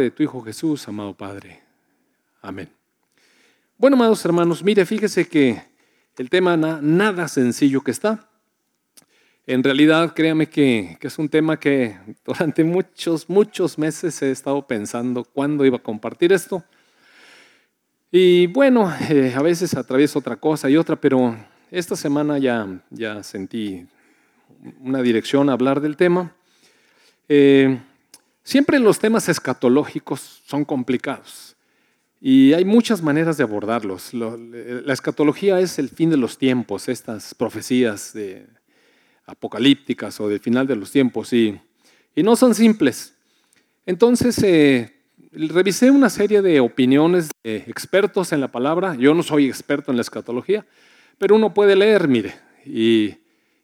de tu Hijo Jesús, amado Padre. Amén. Bueno, amados hermanos, mire, fíjese que el tema nada sencillo que está. En realidad, créame que, es un tema que durante muchos, muchos meses he estado pensando cuándo iba a compartir esto. Y bueno, eh, a veces atravieso otra cosa y otra, pero esta semana ya, ya sentí una dirección a hablar del tema. Eh, Siempre los temas escatológicos son complicados y hay muchas maneras de abordarlos. La escatología es el fin de los tiempos, estas profecías apocalípticas o del final de los tiempos y, no son simples. Entonces, eh, revisé una serie de opiniones de expertos en la palabra. Yo no soy experto en la escatología, pero uno puede leer, mire,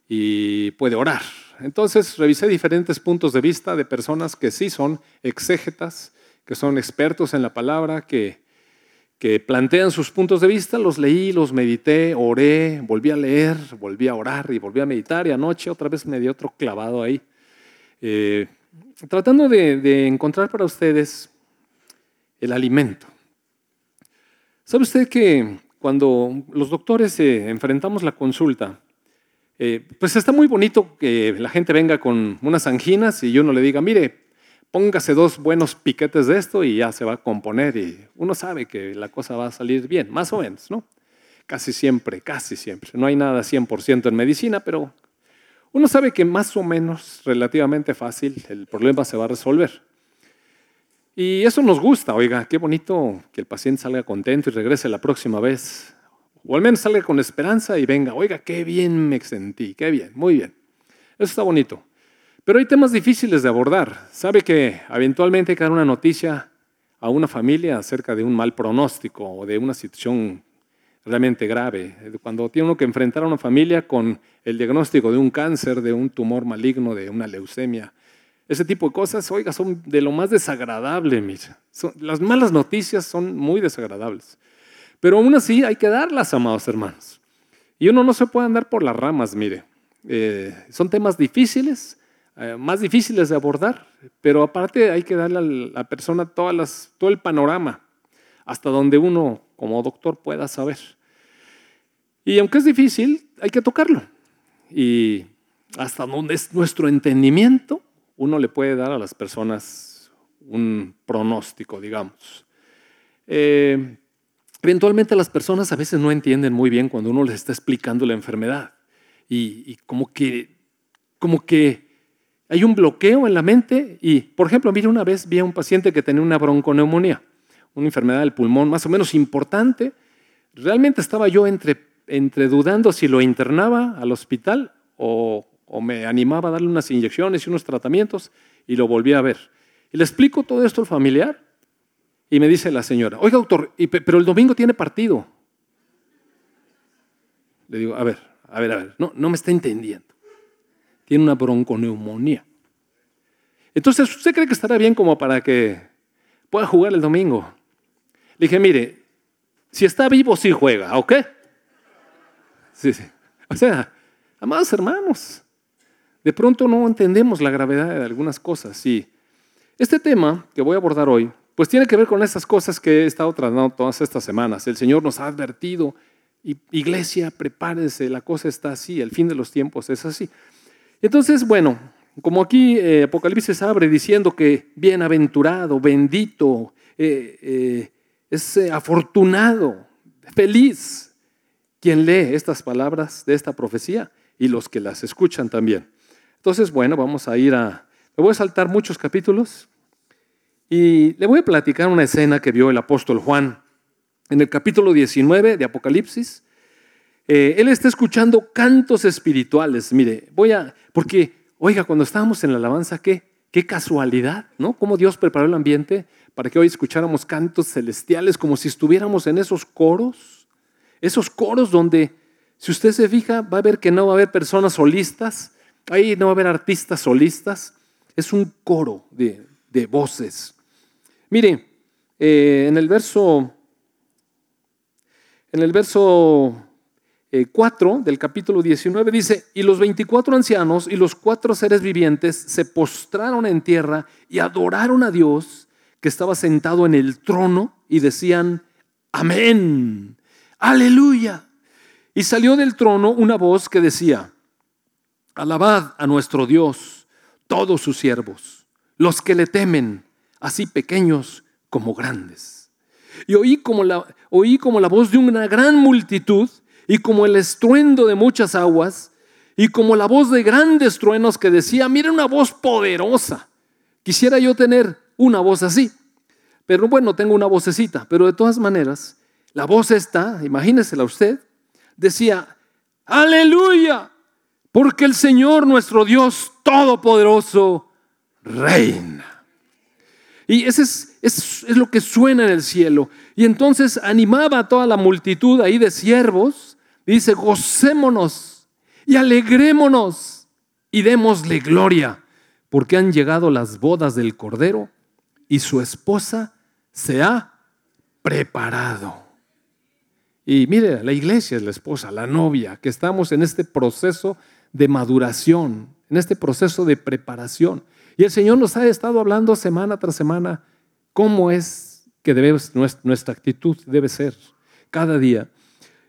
y puede orar entonces revisé diferentes puntos de vista de personas que sí son exégetas, que son expertos en la palabra, que, que plantean sus puntos de vista, los leí, los medité, oré, volví a leer, volví a orar y volví a meditar. Y anoche otra vez me di otro clavado ahí, eh, tratando de, encontrar para ustedes el alimento. ¿Sabe usted que cuando los doctores eh, enfrentamos la consulta, eh, pues está muy bonito que la gente venga con unas anginas y uno le diga, mire, póngase dos buenos piquetes de esto y ya se va a componer y uno sabe que la cosa va a salir bien, más o menos, ¿no? Casi siempre, casi siempre. No hay nada 100% en medicina, pero uno sabe que más o menos, relativamente fácil, el problema se va a resolver. Y eso nos gusta, oiga, qué bonito que el paciente salga contento y regrese la próxima vez o al menos salga con esperanza y venga, oiga, qué bien me sentí, qué bien, muy bien. Eso está bonito. Pero hay temas difíciles de abordar. Sabe que eventualmente dar una noticia a una familia acerca de un mal pronóstico o de una situación realmente grave. Cuando tiene uno que enfrentar a una familia con el diagnóstico de un cáncer, de un tumor maligno, de una leucemia, ese tipo de cosas, oiga, son de lo más desagradable. Mira. las malas noticias son muy desagradables. Pero aún así hay que darlas, amados hermanos. Y uno no se puede andar por las ramas, mire. Eh, son temas difíciles, eh, más difíciles de abordar, pero aparte hay que darle a la persona todas las, todo el panorama, hasta donde uno como doctor pueda saber. Y aunque es difícil, hay que tocarlo. Y hasta donde es nuestro entendimiento, uno le puede dar a las personas un pronóstico, digamos. Eh, Eventualmente las personas a veces no entienden muy bien cuando uno les está explicando la enfermedad y, como, que, como que hay un bloqueo en la mente y, por ejemplo, mire, una vez vi a un paciente que tenía una bronconeumonía, una enfermedad del pulmón más o menos importante. Realmente estaba yo entre, entre dudando si lo internaba al hospital o, o me animaba a darle unas inyecciones y unos tratamientos y lo volví a ver. Y le explico todo esto al familiar y me dice la señora, oiga doctor, pero el domingo tiene partido. Le digo, a ver, a ver, a ver, no, no me está entendiendo. Tiene una bronconeumonía. Entonces, ¿usted cree que estará bien como para que pueda jugar el domingo? Le dije, mire, si está vivo, sí juega, ¿ok? Sí, sí. O sea, amados hermanos, de pronto no entendemos la gravedad de algunas cosas. Y este tema que voy a abordar hoy pues tiene que ver con esas cosas que he estado tratando todas estas semanas. El Señor nos ha advertido, iglesia, prepárese, la cosa está así, el fin de los tiempos es así. Entonces, bueno, como aquí eh, Apocalipsis abre diciendo que bienaventurado, bendito, eh, eh, es afortunado, feliz quien lee estas palabras de esta profecía y los que las escuchan también. Entonces, bueno, vamos a ir a... Me voy a saltar muchos capítulos, y le voy a platicar una escena que vio el apóstol Juan en el capítulo 19 de Apocalipsis. Eh, él está escuchando cantos espirituales. Mire, voy a, porque, oiga, cuando estábamos en la alabanza, qué, qué casualidad, ¿no? Cómo Dios preparó el ambiente para que hoy escucháramos cantos celestiales como si estuviéramos en esos coros, esos coros donde, si usted se fija, va a ver que no va a haber personas solistas, ahí no va a haber artistas solistas, es un coro de, de voces. Mire, eh, en el verso, en el verso 4 eh, del capítulo 19 dice, y los 24 ancianos y los cuatro seres vivientes se postraron en tierra y adoraron a Dios que estaba sentado en el trono y decían, amén, aleluya. Y salió del trono una voz que decía, alabad a nuestro Dios, todos sus siervos, los que le temen, así pequeños como grandes. Y oí como la, oí como la voz de una gran multitud y como el estruendo de muchas aguas y como la voz de grandes truenos que decía, mira una voz poderosa. Quisiera yo tener una voz así. Pero bueno, tengo una vocecita, pero de todas maneras, la voz está, imagínesela usted, decía, aleluya, porque el Señor nuestro Dios Todopoderoso reina. Y ese es, es, es, lo que suena en el cielo. Y entonces animaba a toda la multitud ahí de siervos. dice, gocémonos y alegrémonos y démosle gloria, porque han llegado las bodas del Cordero y su esposa se ha preparado. Y mire, la iglesia es la esposa, la novia, que estamos en este proceso de maduración, en este proceso de preparación. Y el Señor nos ha estado hablando semana tras semana cómo es que debe, nuestra actitud debe ser cada día.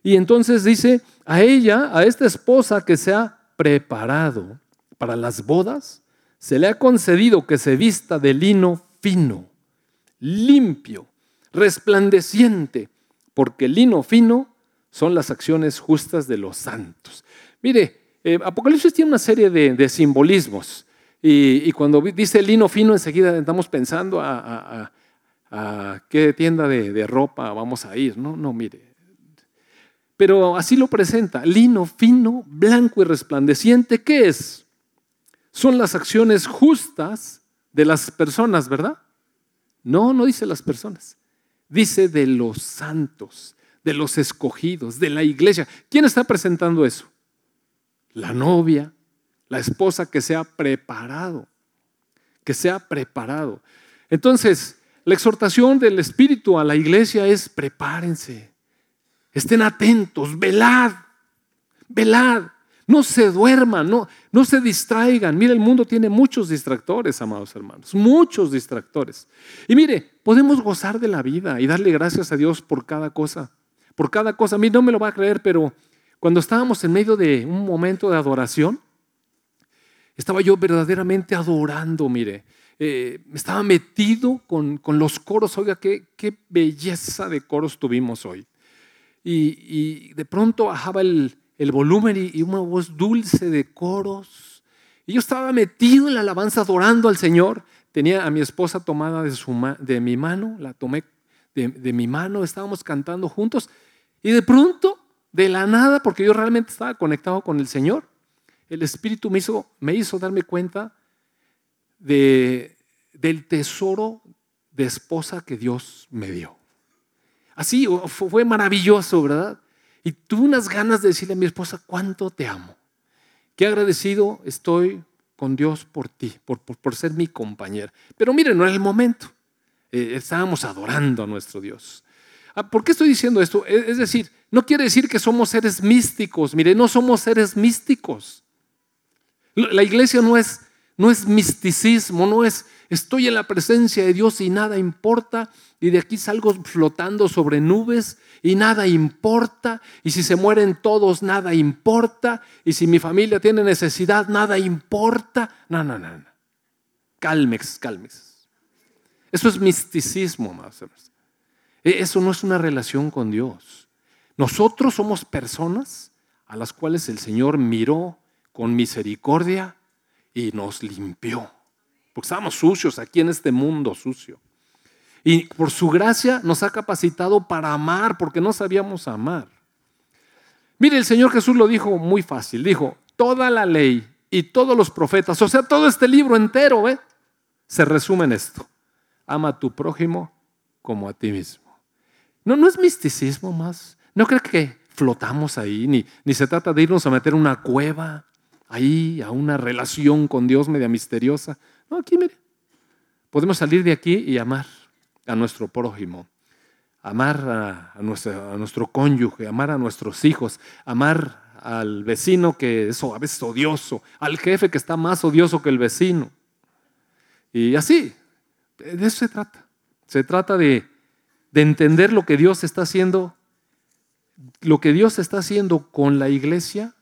Y entonces dice, a ella, a esta esposa que se ha preparado para las bodas, se le ha concedido que se vista de lino fino, limpio, resplandeciente, porque el lino fino son las acciones justas de los santos. Mire, eh, Apocalipsis tiene una serie de simbolismos. Y, cuando dice lino fino, enseguida estamos pensando a, qué tienda de, ropa vamos a ir. No, no, mire. Pero así lo presenta. Lino fino, blanco y resplandeciente. ¿Qué es? Son las acciones justas de las personas, ¿verdad? No, no dice las personas. Dice de los santos, de los escogidos, de la iglesia. ¿Quién está presentando eso? La novia, la esposa que se ha preparado, que se ha preparado. Entonces, la exhortación del Espíritu a la iglesia es prepárense, estén atentos, velad, velad, no se duerman, no, no se distraigan. Mire, el mundo tiene muchos distractores, amados hermanos, muchos distractores. Y mire, podemos gozar de la vida y darle gracias a Dios por cada cosa, por cada cosa. A mí no me lo va a creer, pero cuando estábamos en medio de un momento de adoración, estaba yo verdaderamente adorando, mire. Eh, estaba metido con, los coros. Oiga, qué, qué, belleza de coros tuvimos hoy. Y, de pronto bajaba el, volumen y, una voz dulce de coros. Y yo estaba metido en la alabanza adorando al Señor. Tenía a mi esposa tomada de, su, de mi mano, la tomé de, de mi mano, estábamos cantando juntos. Y de pronto, de la nada, porque yo realmente estaba conectado con el Señor, el Espíritu me hizo, me hizo darme cuenta de, del tesoro de esposa que Dios me dio. Así fue maravilloso, ¿verdad? Y tuve unas ganas de decirle a mi esposa, cuánto te amo. Qué agradecido estoy con Dios por ti, por, por, ser mi compañera. Pero miren, no era el momento. Eh, estábamos adorando a nuestro Dios. Ah, ¿Por qué estoy diciendo esto? Es decir, no quiere decir que somos seres místicos. Mire, no somos seres místicos. La iglesia no es, no es misticismo, no es estoy en la presencia de Dios y nada importa, y de aquí salgo flotando sobre nubes y nada importa, y si se mueren todos, nada importa, y si mi familia tiene necesidad, nada importa. No, no, no. no. Calmex, calmex. Eso es misticismo, más e, Eso no es una relación con Dios. Nosotros somos personas a las cuales el Señor miró con misericordia y nos limpió. Porque estábamos sucios aquí en este mundo sucio. Y por su gracia nos ha capacitado para amar, porque no sabíamos amar. Mire, el Señor Jesús lo dijo muy fácil. Dijo, toda la ley y todos los profetas, o sea, todo este libro entero. Se resume en esto. Ama a tu prójimo como a ti mismo. No, no es misticismo más. No creo que flotamos ahí, ni, ni se trata de irnos a meter una cueva ahí a una relación con Dios media misteriosa. No, aquí mire, podemos salir de aquí y amar a nuestro prójimo, amar a, nuestro cónyuge, amar a nuestros hijos, amar al vecino que es a veces odioso, al jefe que está más odioso que el vecino. Y así, de eso se trata. Se trata de entender lo que Dios está haciendo, lo que Dios está haciendo con la iglesia,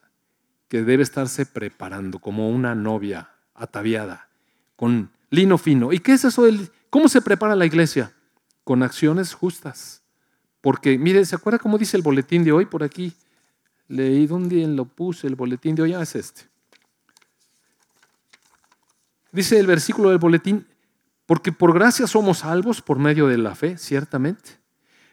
que debe estarse preparando como una novia ataviada, con lino fino. ¿Y qué es eso? ¿Cómo se prepara la iglesia? Con acciones justas. Porque, mire, ¿se acuerda cómo dice el boletín de hoy por aquí? Leí dónde lo puse, el boletín de hoy, ah, es este. Dice el versículo del boletín, porque por gracia somos salvos por medio de la fe, ciertamente.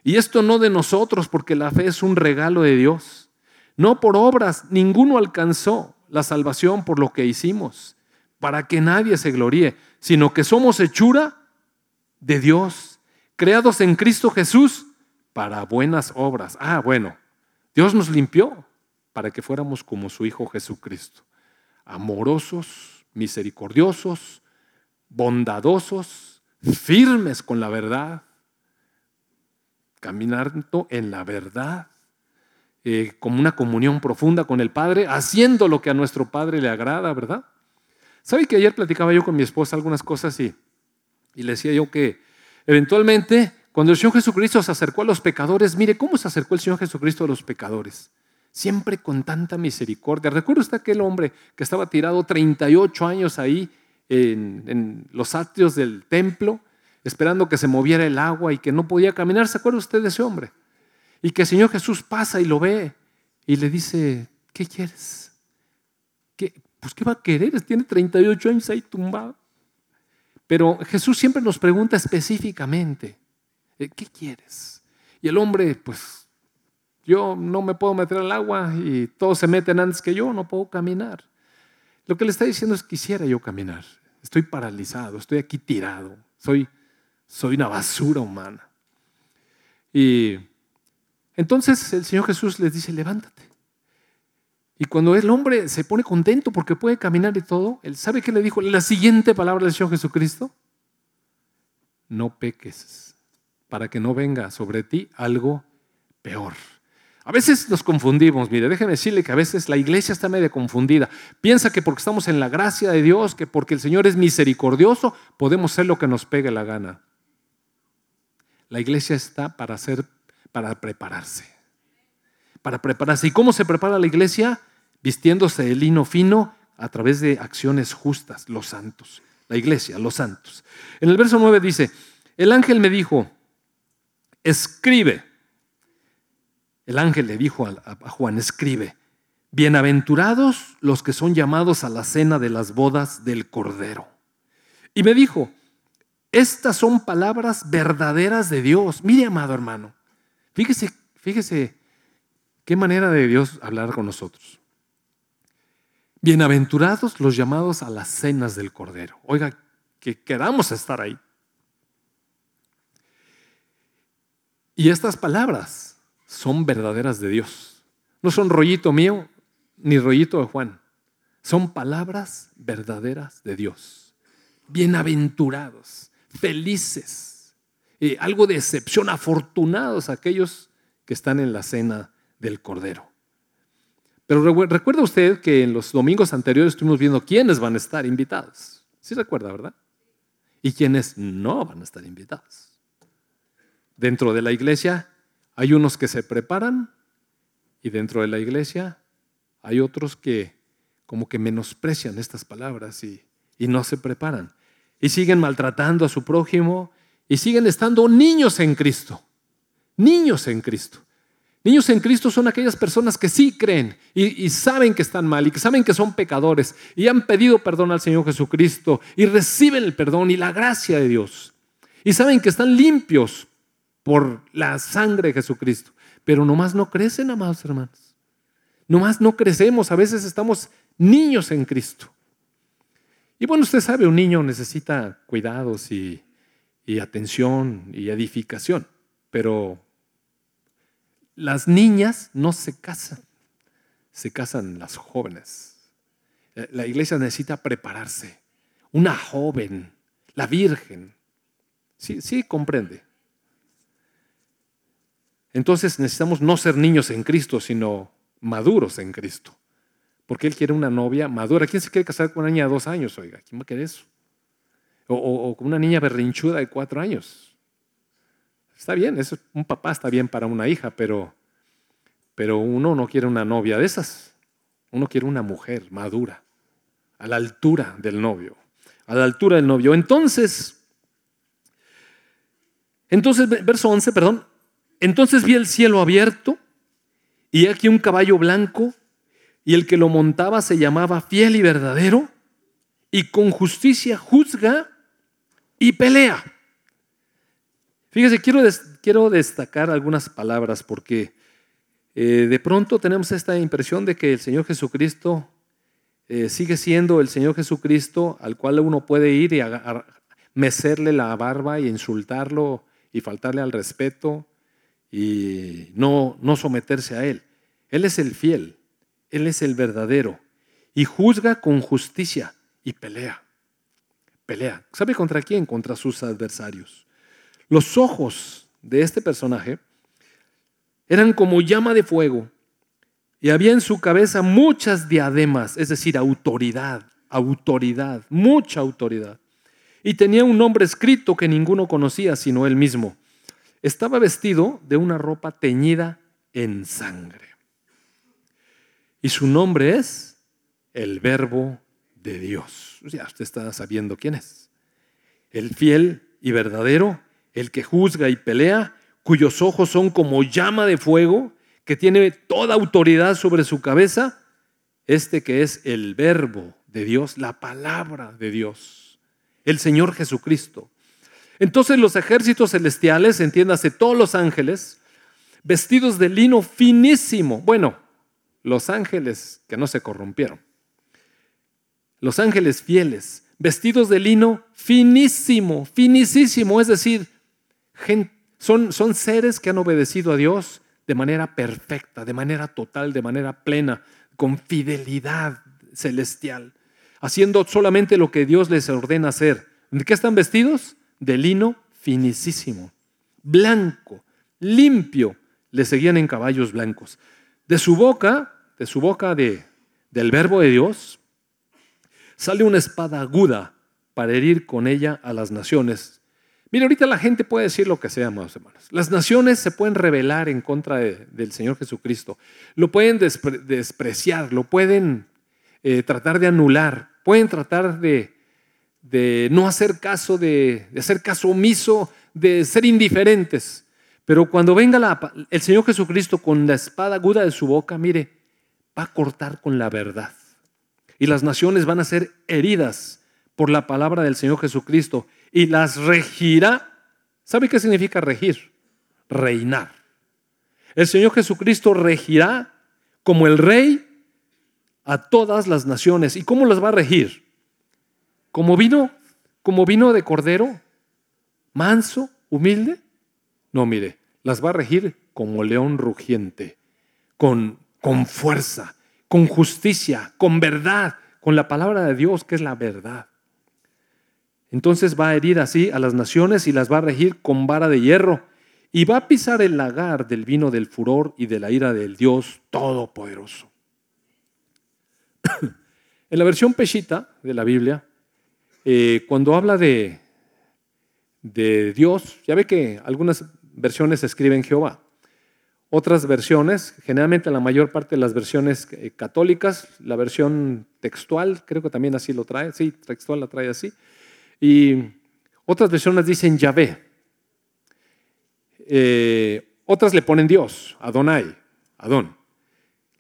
Y esto no de nosotros, porque la fe es un regalo de Dios. No por obras, ninguno alcanzó la salvación por lo que hicimos, para que nadie se gloríe, sino que somos hechura de Dios, creados en Cristo Jesús para buenas obras. Ah, bueno, Dios nos limpió para que fuéramos como su Hijo Jesucristo, amorosos, misericordiosos, bondadosos, firmes con la verdad, caminando en la verdad, eh, como una comunión profunda con el Padre, haciendo lo que a nuestro Padre le agrada, ¿verdad? ¿Sabe que ayer platicaba yo con mi esposa algunas cosas y, le decía yo que eventualmente cuando el Señor Jesucristo se acercó a los pecadores, mire cómo se acercó el Señor Jesucristo a los pecadores. Siempre con tanta misericordia. ¿Recuerda usted aquel hombre que estaba tirado 38 años ahí en, en los atrios del templo, esperando que se moviera el agua y que no podía caminar? ¿Se acuerda usted de ese hombre? Y que el Señor Jesús pasa y lo ve y le dice, ¿qué quieres? Pues ¿qué va a querer? Tiene 38 años ahí tumbado. Pero Jesús siempre nos pregunta específicamente, eh, ¿qué quieres? Y el hombre, pues, yo no me puedo meter al agua y todos se meten antes que yo, no puedo caminar. Lo que le está diciendo es, quisiera yo caminar. Estoy paralizado, estoy aquí tirado, soy, soy una basura humana. Y entonces el Señor Jesús les dice, levántate. Y cuando el hombre se pone contento porque puede caminar y todo, él sabe que le dijo la siguiente palabra del Señor Jesucristo, no peques para que no venga sobre ti algo peor. A veces nos confundimos, mire, déjeme decirle que a veces la iglesia está medio confundida. Piensa que porque estamos en la gracia de Dios, que porque el Señor es misericordioso, podemos ser lo que nos pegue la gana. La iglesia está para hacer, para prepararse. Para prepararse. ¿Y cómo se prepara la iglesia? Vistiéndose de lino fino a través de acciones justas, los santos. La iglesia, los santos. En el verso 9 dice, el ángel me dijo, escribe. El ángel le dijo a Juan, escribe, bienaventurados los que son llamados a la cena de las bodas del Cordero. Y me dijo, estas son palabras verdaderas de Dios. Mire, amado hermano, fíjese, fíjese qué manera de Dios hablar con nosotros. Bienaventurados los llamados a las cenas del Cordero. Oiga, que queramos estar ahí. Y estas palabras son verdaderas de Dios. No son rollito mío ni rollito de Juan. Son palabras verdaderas de Dios. Bienaventurados, felices, algo de excepción, afortunados aquellos que están en la cena del Cordero. Pero recuerda usted que en los domingos anteriores estuvimos viendo quiénes van a estar invitados. Sí recuerda, ¿verdad? Y quiénes no van a estar invitados. Dentro de la iglesia hay unos que se preparan y dentro de la iglesia hay otros que como que menosprecian estas palabras y, y no se preparan. Y siguen maltratando a su prójimo y siguen estando niños en Cristo. Niños en Cristo. Niños en Cristo son aquellas personas que sí creen y, saben que están mal y que saben que son pecadores y han pedido perdón al Señor Jesucristo y reciben el perdón y la gracia de Dios. Y saben que están limpios por la sangre de Jesucristo. Pero nomás no crecen, amados hermanos. Nomás no crecemos. A veces estamos niños en Cristo. Y bueno, usted sabe, un niño necesita cuidados y, y atención y edificación. Pero las niñas no se casan. Se casan las jóvenes. Eh, la iglesia necesita prepararse. Una joven, la virgen. Sí, sí, comprende. Entonces necesitamos no ser niños en Cristo, sino maduros en Cristo. Porque Él quiere una novia madura. ¿Quién se quiere casar con una niña de dos años? Oiga, ¿quién va a querer eso? O, con una niña berrinchuda de cuatro años. Está bien, es, un papá está bien para una hija, pero, pero uno no quiere una novia de esas. Uno quiere una mujer madura, a la altura del novio, a la altura del novio. Entonces, entonces, verso 11, perdón. Entonces vi el cielo abierto y aquí un caballo blanco y el que lo montaba se llamaba fiel y verdadero y con justicia juzga y pelea. Fíjese, quiero, quiero destacar algunas palabras porque eh, de pronto tenemos esta impresión de que el Señor Jesucristo eh, sigue siendo el Señor Jesucristo al cual uno puede ir y mecerle la barba y insultarlo y faltarle al respeto y no, no someterse a Él. Él es el fiel, Él es el verdadero y juzga con justicia y pelea. Pelea. ¿Sabe contra quién? Contra sus adversarios. Los ojos de este personaje eran como llama de fuego y había en su cabeza muchas diademas, es decir, autoridad, autoridad, mucha autoridad. Y tenía un nombre escrito que ninguno conocía sino él mismo. Estaba vestido de una ropa teñida en sangre. Y su nombre es el Verbo de Dios. Ya usted está sabiendo quién es. El fiel y verdadero el que juzga y pelea, cuyos ojos son como llama de fuego, que tiene toda autoridad sobre su cabeza, este que es el verbo de Dios, la palabra de Dios, el Señor Jesucristo. Entonces los ejércitos celestiales, entiéndase todos los ángeles, vestidos de lino finísimo, bueno, los ángeles que no se corrompieron, los ángeles fieles, vestidos de lino finísimo, finísimo, es decir, son, son seres que han obedecido a Dios de manera perfecta, de manera total, de manera plena, con fidelidad celestial, haciendo solamente lo que Dios les ordena hacer. ¿De qué están vestidos? De lino finísimo, blanco, limpio. Le seguían en caballos blancos. De su boca, de su boca de, del verbo de Dios, sale una espada aguda para herir con ella a las naciones Mira, ahorita la gente puede decir lo que sea, amados hermanos. Las naciones se pueden rebelar en contra del Señor Jesucristo. Lo pueden despreciar, lo pueden eh, tratar de anular, pueden tratar de, no hacer caso, de, hacer caso omiso, de ser indiferentes. Pero cuando venga el Señor Jesucristo con la espada aguda de su boca, mire, va a cortar con la verdad. Y las naciones van a ser heridas por la palabra del Señor Jesucristo y las regirá. ¿Sabe qué significa regir? Reinar. El Señor Jesucristo regirá como el rey a todas las naciones. ¿Y cómo las va a regir? ¿Como vino? ¿Como vino de cordero? ¿Manso? ¿Humilde? No, mire, las va a regir como león rugiente, con, con fuerza, con justicia, con verdad, con la palabra de Dios que es la verdad. Entonces va a herir así a las naciones y las va a regir con vara de hierro y va a pisar el lagar del vino del furor y de la ira del Dios Todopoderoso. en la versión peshita de la Biblia, eh, cuando habla de, de Dios, ya ve que algunas versiones escriben Jehová. Otras versiones, generalmente la mayor parte de las versiones eh, católicas, la versión textual, creo que también así lo trae, sí, textual la trae así, y otras versiones dicen Yahvé. Eh, otras le ponen Dios, Adonai, Adón.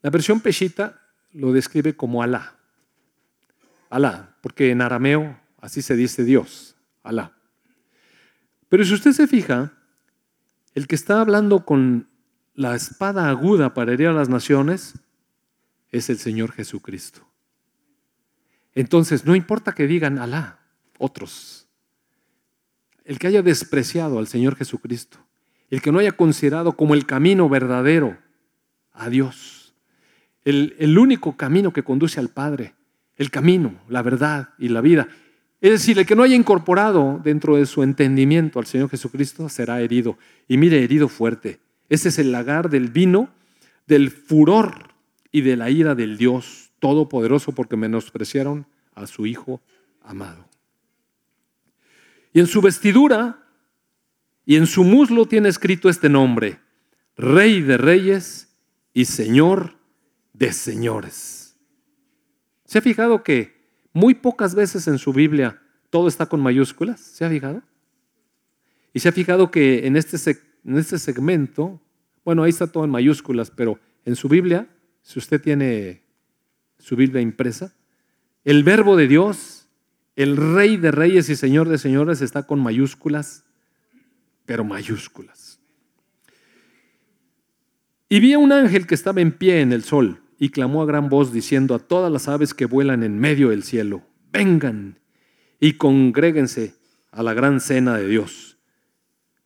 La versión Peshita lo describe como Alá. Alá, porque en arameo así se dice Dios, Alá. Pero si usted se fija, el que está hablando con la espada aguda para herir a las naciones es el Señor Jesucristo. Entonces, no importa que digan Alá, otros. El que haya despreciado al Señor Jesucristo, el que no haya considerado como el camino verdadero a Dios, el, el único camino que conduce al Padre, el camino, la verdad y la vida. Es decir, el que no haya incorporado dentro de su entendimiento al Señor Jesucristo será herido. Y mire, herido fuerte. Ese es el lagar del vino, del furor y de la ira del Dios Todopoderoso porque menospreciaron a su Hijo amado. Y en su vestidura y en su muslo tiene escrito este nombre, Rey de Reyes y Señor de Señores. ¿Se ha fijado que muy pocas veces en su Biblia todo está con mayúsculas? ¿Se ha fijado? Y se ha fijado que en este, en este segmento, bueno, ahí está todo en mayúsculas, pero en su Biblia, si usted tiene su Biblia impresa, el verbo de Dios, el Rey de Reyes y Señor de Señores está con mayúsculas, pero mayúsculas. Y vi a un ángel que estaba en pie en el sol y clamó a gran voz diciendo a todas las aves que vuelan en medio del cielo, vengan y congréguense a la gran cena de Dios,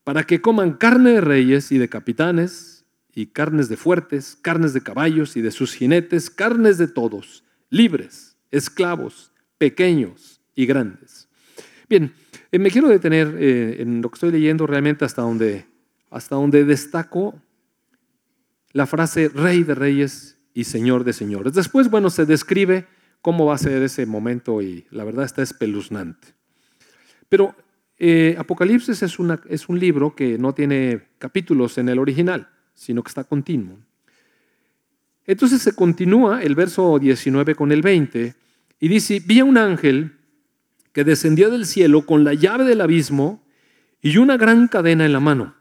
para que coman carne de reyes y de capitanes, y carnes de fuertes, carnes de caballos y de sus jinetes, carnes de todos, libres, esclavos, pequeños y grandes. Bien, eh, me quiero detener eh, en lo que estoy leyendo realmente hasta donde, hasta donde destaco la frase Rey de Reyes y Señor de Señores. Después, bueno, se describe cómo va a ser ese momento y la verdad está espeluznante. Pero eh, Apocalipsis es, un libro que no tiene capítulos en el original, sino que está continuo. Entonces se continúa el verso 19 con el 20 y dice, vi a un ángel que descendió del cielo con la llave del abismo y una gran cadena en la mano.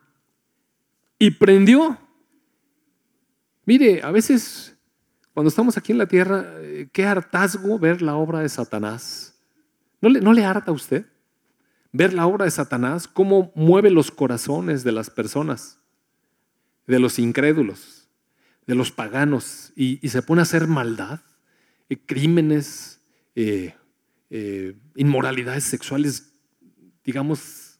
Y prendió Mire, a veces cuando estamos aquí en la tierra, eh, qué hartazgo ver la obra de Satanás. ¿No le, ¿No le harta a usted ver la obra de Satanás? Cómo mueve los corazones de las personas, de los incrédulos, de los paganos, y, se pone a hacer maldad, eh, crímenes, eh, inmoralidades sexuales, digamos,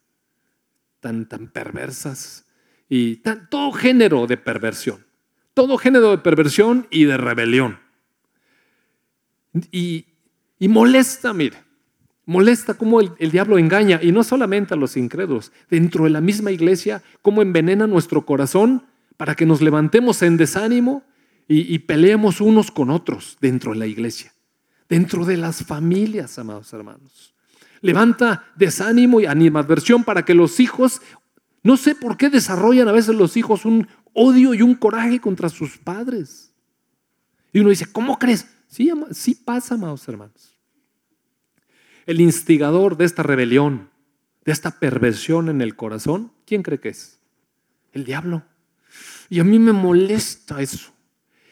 tan, tan perversas, y todo género de perversión todo género de perversión y de rebelión. Y, molesta, mire, molesta cómo el, diablo engaña, y no solamente a los incrédulos, dentro de la misma iglesia, cómo envenena nuestro corazón para que nos levantemos en desánimo y, peleemos unos con otros dentro de la iglesia, dentro de las familias, amados hermanos. Levanta desánimo y animadversión para que los hijos, no sé por qué desarrollan a veces los hijos un, odio y un coraje contra sus padres. Y uno dice, ¿cómo crees? Sí, sí pasa, amados hermanos. El instigador de esta rebelión, de esta perversión en el corazón, ¿quién cree que es? El diablo. Y a mí me molesta eso.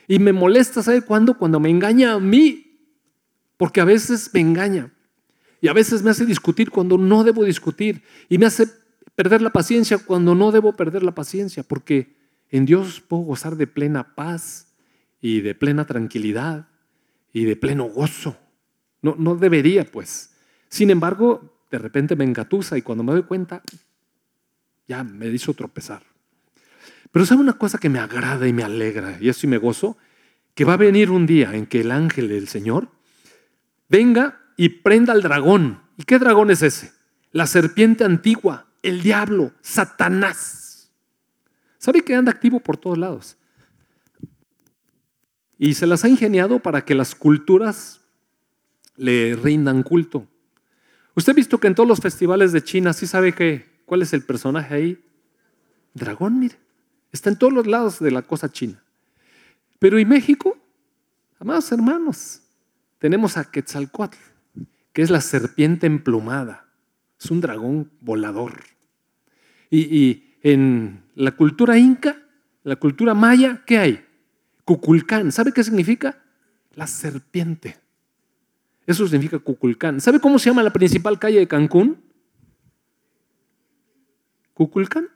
Y me molesta, ¿sabe cuándo? Cuando me engaña a mí. Porque a veces me engaña. Y a veces me hace discutir cuando no debo discutir. Y me hace perder la paciencia cuando no debo perder la paciencia. Porque en Dios puedo gozar de plena paz y de plena tranquilidad y de pleno gozo. No, no debería, pues. Sin embargo, de repente me engatusa y cuando me doy cuenta, ya me hizo tropezar. Pero ¿sabe una cosa que me agrada y me alegra? Y eso sí me gozo, que va a venir un día en que el ángel del Señor venga y prenda al dragón. ¿Y qué dragón es ese? La serpiente antigua, el diablo, Satanás. Sabe que anda activo por todos lados. Y se las ha ingeniado para que las culturas le rindan culto. Usted ha visto que en todos los festivales de China, ¿sí sabe que, cuál es el personaje ahí? Dragón, mire. Está en todos los lados de la cosa china. Pero ¿y México? Amados hermanos, tenemos a Quetzalcoatl, que es la serpiente emplumada. Es un dragón volador. Y, y en la cultura inca, la cultura maya, ¿qué hay? Cuculcán. ¿Sabe qué significa? La serpiente. Eso significa Cuculcán. ¿Sabe cómo se llama la principal calle de Cancún? Cuculcán.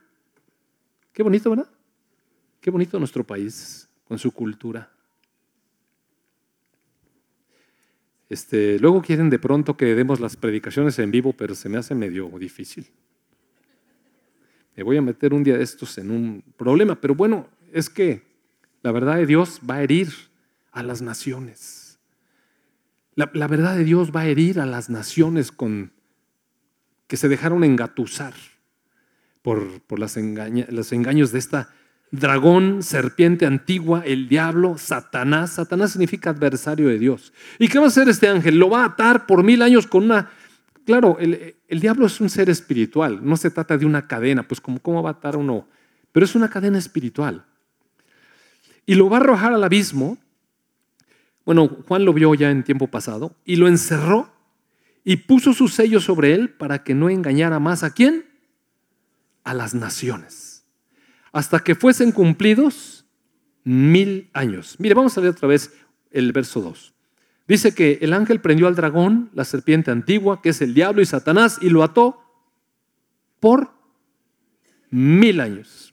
Qué bonito, ¿verdad? Qué bonito nuestro país con su cultura. Este, luego quieren de pronto que demos las predicaciones en vivo, pero se me hace medio difícil me voy a meter un día de estos en un problema, pero bueno, es que la verdad de Dios va a herir a las naciones. La, verdad de Dios va a herir a las naciones con, que se dejaron engatusar por, por las los engaños de esta dragón, serpiente antigua, el diablo, Satanás. Satanás significa adversario de Dios. ¿Y qué va a hacer este ángel? Lo va a atar por mil años con una claro, el, diablo es un ser espiritual, no se trata de una cadena, pues como cómo va a atar uno, pero es una cadena espiritual. Y lo va a arrojar al abismo. Bueno, Juan lo vio ya en tiempo pasado y lo encerró y puso su sello sobre él para que no engañara más a quién? A las naciones. Hasta que fuesen cumplidos mil años. Mire, vamos a leer otra vez el verso 2. Dice que el ángel prendió al dragón, la serpiente antigua, que es el diablo y Satanás, y lo ató por mil años.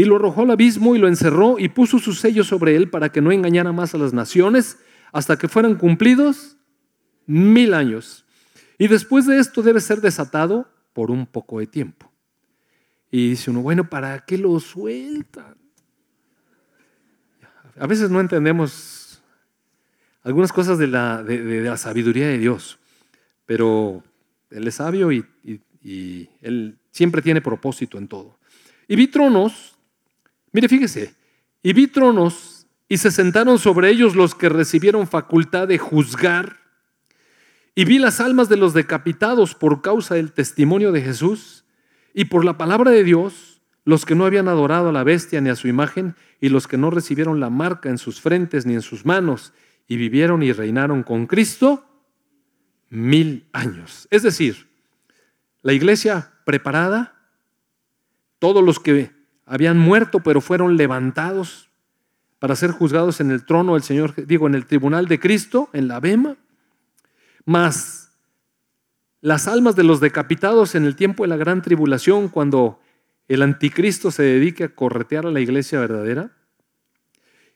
Y lo arrojó al abismo y lo encerró y puso su sello sobre él para que no engañara más a las naciones hasta que fueran cumplidos mil años. Y después de esto debe ser desatado por un poco de tiempo. Y dice uno, bueno, ¿para qué lo sueltan? A veces no entendemos algunas cosas de la, de, la sabiduría de Dios, pero Él es sabio y, y, Él siempre tiene propósito en todo. Y vi tronos, mire, fíjese, y vi tronos y se sentaron sobre ellos los que recibieron facultad de juzgar. Y vi las almas de los decapitados por causa del testimonio de Jesús y por la palabra de Dios, los que no habían adorado a la bestia ni a su imagen y los que no recibieron la marca en sus frentes ni en sus manos y vivieron y reinaron con Cristo mil años. Es decir, la iglesia preparada, todos los que habían muerto pero fueron levantados para ser juzgados en el trono del Señor, digo, en el tribunal de Cristo, en la Bema, más las almas de los decapitados en el tiempo de la gran tribulación, cuando el anticristo se dedique a corretear a la iglesia verdadera,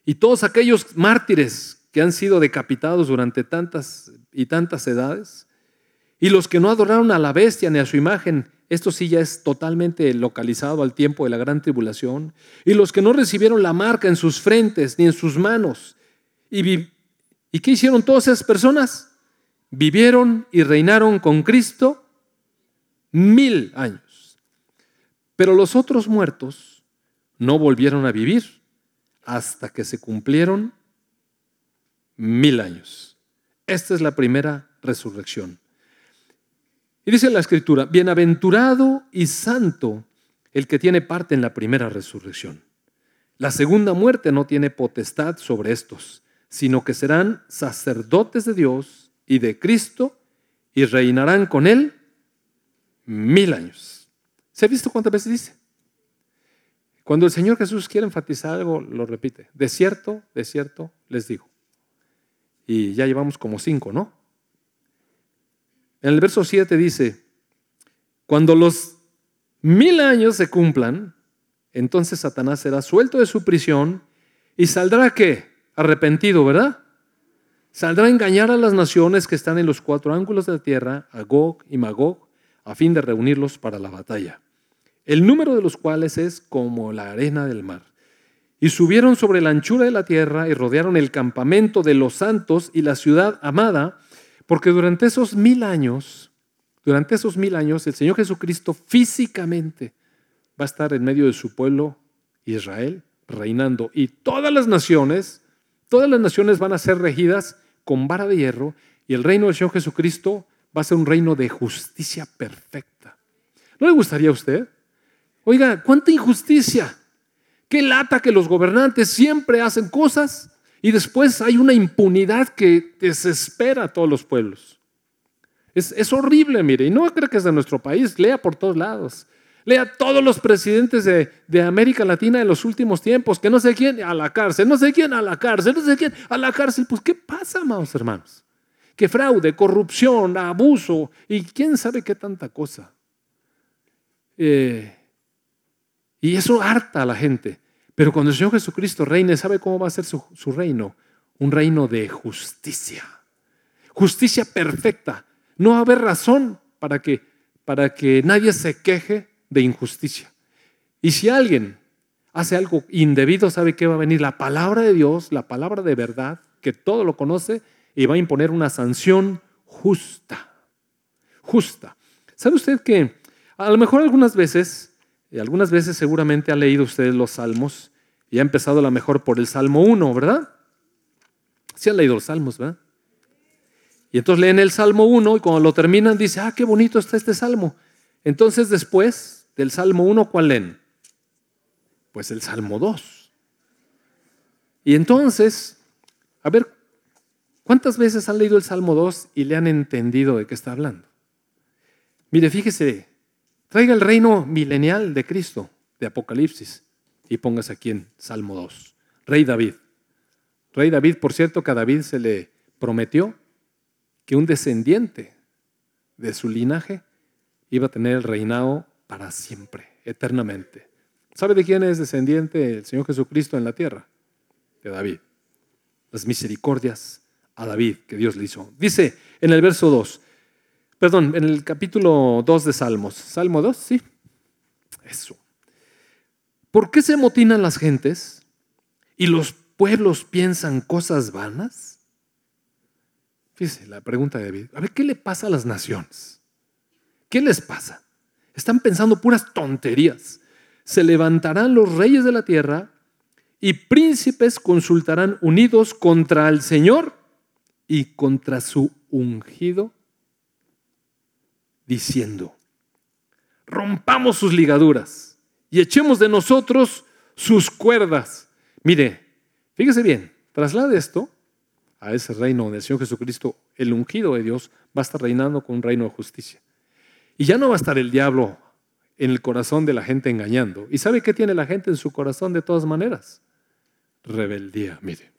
y todos aquellos mártires que han sido decapitados durante tantas y tantas edades, y los que no adoraron a la bestia ni a su imagen, esto sí ya es totalmente localizado al tiempo de la gran tribulación, y los que no recibieron la marca en sus frentes ni en sus manos. ¿Y, ¿y qué hicieron todas esas personas? Vivieron y reinaron con Cristo mil años. Pero los otros muertos no volvieron a vivir hasta que se cumplieron mil años. Esta es la primera resurrección. Y dice la escritura, bienaventurado y santo el que tiene parte en la primera resurrección. La segunda muerte no tiene potestad sobre estos, sino que serán sacerdotes de Dios y de Cristo y reinarán con él mil años. ¿Se ha visto cuántas veces dice? Cuando el Señor Jesús quiere enfatizar algo, lo repite. De cierto, de cierto, les digo. Y ya llevamos como cinco, ¿no? En el verso 7 dice, cuando los mil años se cumplan, entonces Satanás será suelto de su prisión y saldrá qué? Arrepentido, ¿verdad? Saldrá a engañar a las naciones que están en los cuatro ángulos de la tierra, a Gog y Magog, a fin de reunirlos para la batalla, el número de los cuales es como la arena del mar. Y subieron sobre la anchura de la tierra y rodearon el campamento de los santos y la ciudad amada, porque durante esos mil años, durante esos mil años, el Señor Jesucristo físicamente va a estar en medio de su pueblo Israel, reinando. Y todas las naciones, todas las naciones van a ser regidas con vara de hierro, y el reino del Señor Jesucristo va a ser un reino de justicia perfecta. ¿No le gustaría a usted? Oiga, ¿cuánta injusticia? Qué lata que los gobernantes siempre hacen cosas y después hay una impunidad que desespera a todos los pueblos. Es, horrible, mire, y no creo que es de nuestro país, lea por todos lados. Lea todos los presidentes de, América Latina en los últimos tiempos, que no sé quién a la cárcel, no sé quién a la cárcel, no sé quién a la cárcel. Pues, ¿qué pasa, amados hermanos? Que fraude, corrupción, abuso y quién sabe qué tanta cosa. Eh, y eso harta a la gente. Pero cuando el Señor Jesucristo reine, ¿sabe cómo va a ser su, reino? Un reino de justicia. Justicia perfecta. No va a haber razón para que, para que nadie se queje de injusticia. Y si alguien hace algo indebido, ¿sabe qué va a venir? La palabra de Dios, la palabra de verdad, que todo lo conoce, y va a imponer una sanción justa. Justa. ¿Sabe usted que a lo mejor algunas veces y algunas veces seguramente ha leído ustedes los salmos y ha empezado a lo mejor por el Salmo 1, ¿verdad? Sí han leído los salmos, ¿verdad? Y entonces leen el Salmo 1 y cuando lo terminan dice, ah, qué bonito está este Salmo. Entonces después del Salmo 1, ¿cuál leen? Pues el Salmo 2. Y entonces, a ver, ¿cuántas veces han leído el Salmo 2 y le han entendido de qué está hablando? Mire, fíjese, traiga el reino milenial de Cristo, de Apocalipsis, y póngase aquí en Salmo 2. Rey David. Rey David, por cierto, que a David se le prometió que un descendiente de su linaje iba a tener el reinado para siempre, eternamente. ¿Sabe de quién es descendiente el Señor Jesucristo en la tierra? De David. Las misericordias a David que Dios le hizo. Dice en el verso 2, perdón, en el capítulo 2 de Salmos. Salmo 2, sí. Eso. ¿Por qué se motinan las gentes y los pueblos piensan cosas vanas? Fíjese la pregunta de David. A ver, ¿qué le pasa a las naciones? ¿Qué les pasa? Están pensando puras tonterías. Se levantarán los reyes de la tierra y príncipes consultarán unidos contra el Señor y contra su ungido, diciendo, rompamos sus ligaduras y echemos de nosotros sus cuerdas. Mire, fíjese bien, traslade esto a ese reino del Señor Jesucristo, el ungido de Dios, va a estar reinando con un reino de justicia. Y ya no va a estar el diablo en el corazón de la gente engañando. ¿Y sabe qué tiene la gente en su corazón de todas maneras? Rebeldía, mire.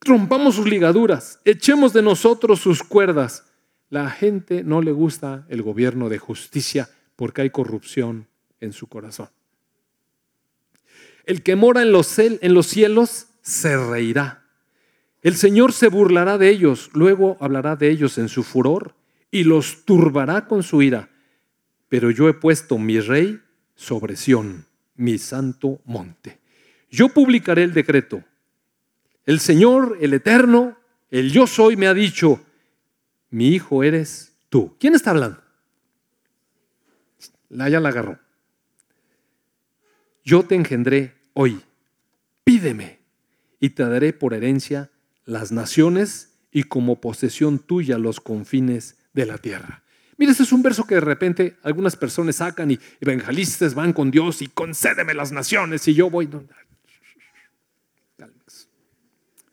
Rompamos sus ligaduras, echemos de nosotros sus cuerdas. La gente no le gusta el gobierno de justicia porque hay corrupción en su corazón. El que mora en los, cielos se reirá el Señor se burlará de ellos, luego hablará de ellos en su furor y los turbará con su ira. Pero yo he puesto mi rey sobre Sión, mi santo monte. Yo publicaré el decreto. El Señor, el Eterno, el yo soy, me ha dicho, mi hijo eres tú. ¿Quién está hablando? La ya la agarró. Yo te engendré hoy. Pídeme y te daré por herencia las naciones y como posesión tuya los confines de la tierra. Mira, este es un verso que de repente algunas personas sacan y evangelistas van con Dios y concédeme las naciones y yo voy.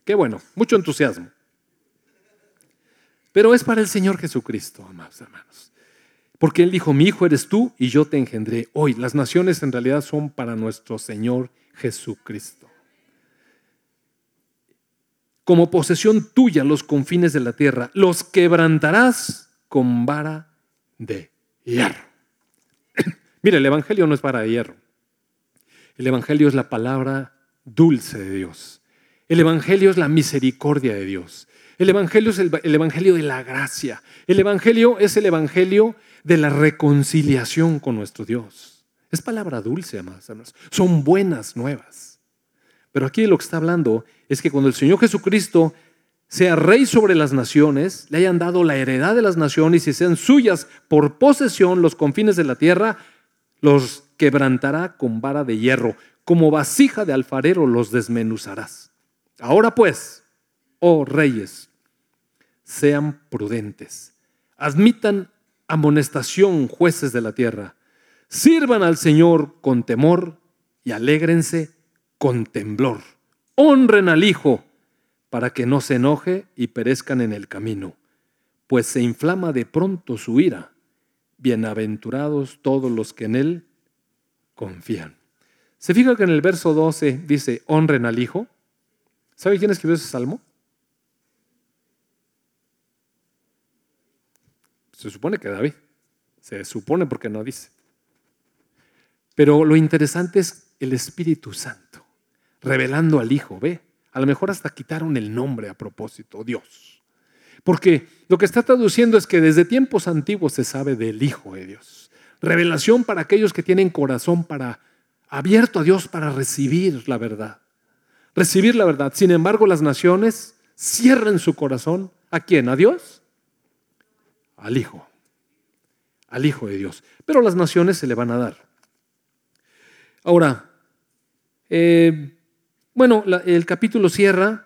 Qué bueno, mucho entusiasmo. Pero es para el Señor Jesucristo, amados hermanos. Porque Él dijo, mi hijo eres tú y yo te engendré hoy. Las naciones en realidad son para nuestro Señor Jesucristo como posesión tuya los confines de la tierra, los quebrantarás con vara de hierro. Mira, el Evangelio no es vara de hierro. El Evangelio es la palabra dulce de Dios. El Evangelio es la misericordia de Dios. El Evangelio es el, Evangelio de la gracia. El Evangelio es el Evangelio de la reconciliación con nuestro Dios. Es palabra dulce, amados Son buenas nuevas. Pero aquí lo que está hablando es que cuando el Señor Jesucristo sea rey sobre las naciones, le hayan dado la heredad de las naciones y sean suyas por posesión los confines de la tierra, los quebrantará con vara de hierro, como vasija de alfarero los desmenuzarás. Ahora pues, oh reyes, sean prudentes, admitan amonestación jueces de la tierra, sirvan al Señor con temor y alégrense con temblor. Honren al Hijo para que no se enoje y perezcan en el camino, pues se inflama de pronto su ira. Bienaventurados todos los que en Él confían. ¿Se fija que en el verso 12 dice, honren al Hijo? ¿Sabe quién escribió ese salmo? Se supone que David. Se supone porque no dice. Pero lo interesante es el Espíritu Santo revelando al Hijo, ¿ve? A lo mejor hasta quitaron el nombre a propósito, Dios. Porque lo que está traduciendo es que desde tiempos antiguos se sabe del Hijo de Dios. Revelación para aquellos que tienen corazón para abierto a Dios para recibir la verdad. Recibir la verdad. Sin embargo, las naciones cierran su corazón. ¿A quién? ¿A Dios? Al Hijo. Al Hijo de Dios. Pero las naciones se le van a dar. Ahora, eh, bueno, el capítulo cierra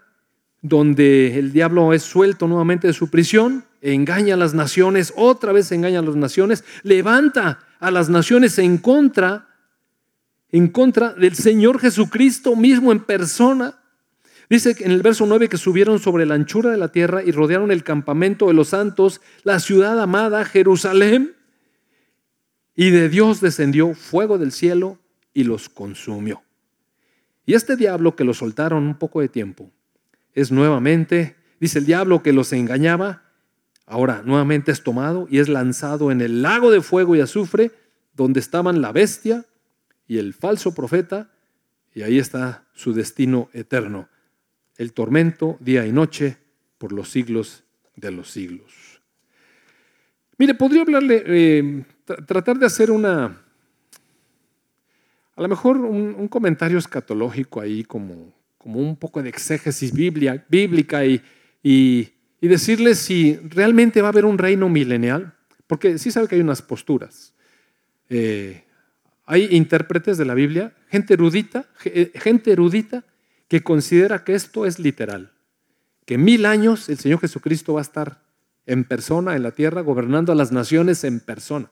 donde el diablo es suelto nuevamente de su prisión, engaña a las naciones, otra vez engaña a las naciones, levanta a las naciones en contra, en contra del Señor Jesucristo mismo en persona. Dice en el verso 9 que subieron sobre la anchura de la tierra y rodearon el campamento de los santos, la ciudad amada, Jerusalén. Y de Dios descendió fuego del cielo y los consumió. Y este diablo que lo soltaron un poco de tiempo, es nuevamente, dice el diablo que los engañaba, ahora nuevamente es tomado y es lanzado en el lago de fuego y azufre, donde estaban la bestia y el falso profeta, y ahí está su destino eterno, el tormento día y noche por los siglos de los siglos. Mire, podría hablarle, eh, tratar de hacer una, a lo mejor un, comentario escatológico ahí, como, como, un poco de exégesis bíblica y, y, decirles si realmente va a haber un reino milenial, porque sí sabe que hay unas posturas. Eh, hay intérpretes de la Biblia, gente erudita, eh, gente erudita que considera que esto es literal, que mil años el Señor Jesucristo va a estar en persona en la tierra, gobernando a las naciones en persona.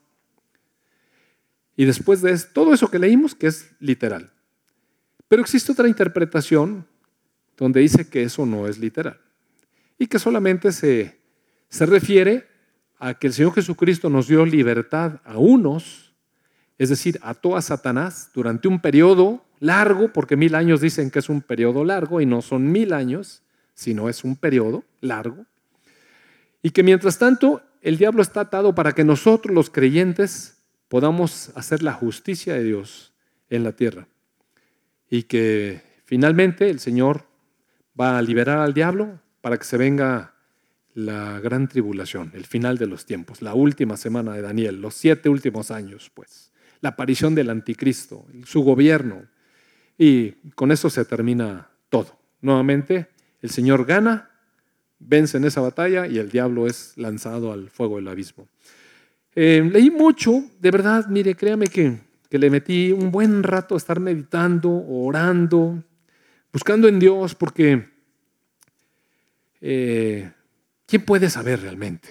Y después de todo eso que leímos, que es literal. Pero existe otra interpretación donde dice que eso no es literal y que solamente se, se refiere a que el Señor Jesucristo nos dio libertad a unos, es decir, ató a Satanás durante un periodo largo, porque mil años dicen que es un periodo largo y no son mil años, sino es un periodo largo, y que mientras tanto el diablo está atado para que nosotros los creyentes podamos hacer la justicia de Dios en la tierra. Y que finalmente el Señor va a liberar al diablo para que se venga la gran tribulación, el final de los tiempos, la última semana de Daniel, los siete últimos años, pues, la aparición del anticristo, su gobierno. Y con eso se termina todo. Nuevamente, el Señor gana, vence en esa batalla y el diablo es lanzado al fuego del abismo. Eh, leí mucho, de verdad, mire, créame que, que le metí un buen rato a estar meditando, orando, buscando en Dios, porque eh, ¿quién puede saber realmente?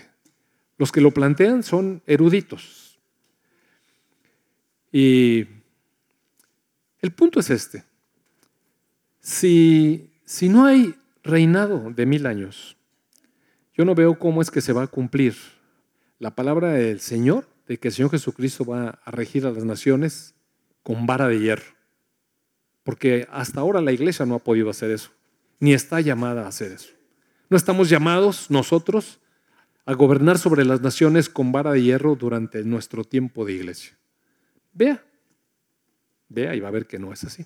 Los que lo plantean son eruditos. Y el punto es este. Si, si no hay reinado de mil años, yo no veo cómo es que se va a cumplir la palabra del Señor, de que el Señor Jesucristo va a regir a las naciones con vara de hierro. Porque hasta ahora la iglesia no ha podido hacer eso, ni está llamada a hacer eso. No estamos llamados nosotros a gobernar sobre las naciones con vara de hierro durante nuestro tiempo de iglesia. Vea, vea y va a ver que no es así.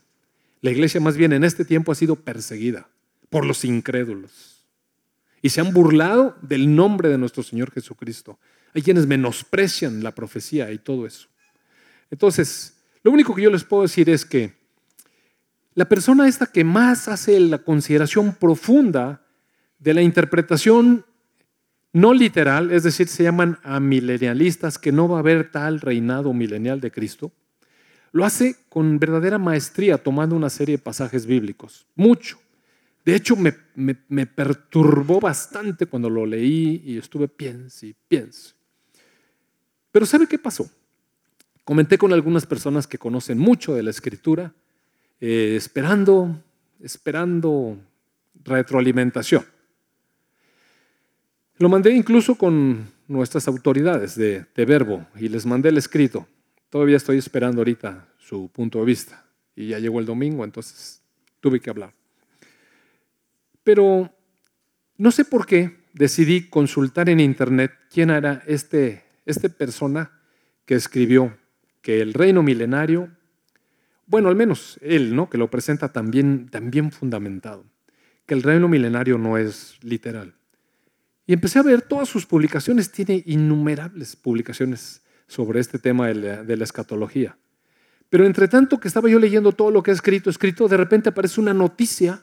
La iglesia más bien en este tiempo ha sido perseguida por los incrédulos y se han burlado del nombre de nuestro Señor Jesucristo. Hay quienes menosprecian la profecía y todo eso. Entonces, lo único que yo les puedo decir es que la persona esta que más hace la consideración profunda de la interpretación no literal, es decir, se llaman amilenialistas, que no va a haber tal reinado milenial de Cristo, lo hace con verdadera maestría, tomando una serie de pasajes bíblicos, mucho. De hecho, me, me perturbó bastante cuando lo leí y estuve piense y piense. Pero ¿sabe qué pasó? Comenté con algunas personas que conocen mucho de la escritura, eh, esperando, esperando retroalimentación. Lo mandé incluso con nuestras autoridades de, de, verbo y les mandé el escrito. Todavía estoy esperando ahorita su punto de vista. Y ya llegó el domingo, entonces tuve que hablar. Pero no sé por qué decidí consultar en internet quién era este esta persona que escribió que el reino milenario, bueno, al menos él, ¿no? Que lo presenta también, también fundamentado, que el reino milenario no es literal. Y empecé a ver todas sus publicaciones, tiene innumerables publicaciones sobre este tema de la, escatología. Pero entre tanto que estaba yo leyendo todo lo que ha escrito, escrito, de repente aparece una noticia,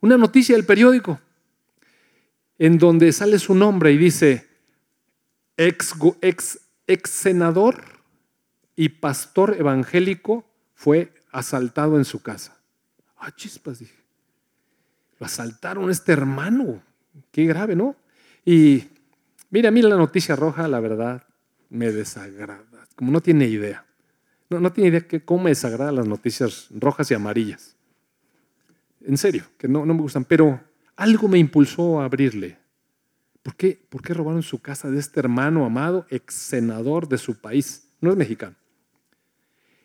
una noticia del periódico, en donde sale su nombre y dice, ex, ex, senador y pastor evangélico fue asaltado en su casa. Ah, chispas, dije. Lo asaltaron este hermano. Qué grave, ¿no? Y mira, a mí la noticia roja, la verdad, me desagrada. Como no tiene idea. No, no tiene idea que cómo me desagradan las noticias rojas y amarillas. En serio, que no, no me gustan. Pero algo me impulsó a abrirle. ¿Por qué, ¿Por qué robaron su casa de este hermano amado, ex senador de su país? No es mexicano.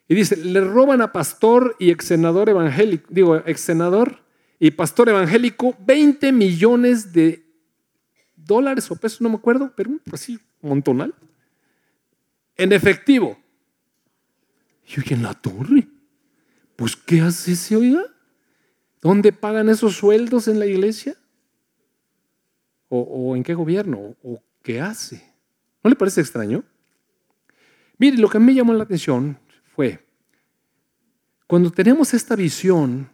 Y dice, le roban a pastor y ex senador evangélico, digo, ex senador y pastor evangélico 20 millones de dólares o pesos, no me acuerdo, pero así, montonal, en efectivo. Y oye, en la torre, pues ¿qué hace ese, oiga? ¿Dónde pagan esos sueldos en la iglesia? ¿O, en qué gobierno? ¿O qué hace? ¿No le parece extraño? Mire, lo que a mí llamó la atención fue, cuando tenemos esta visión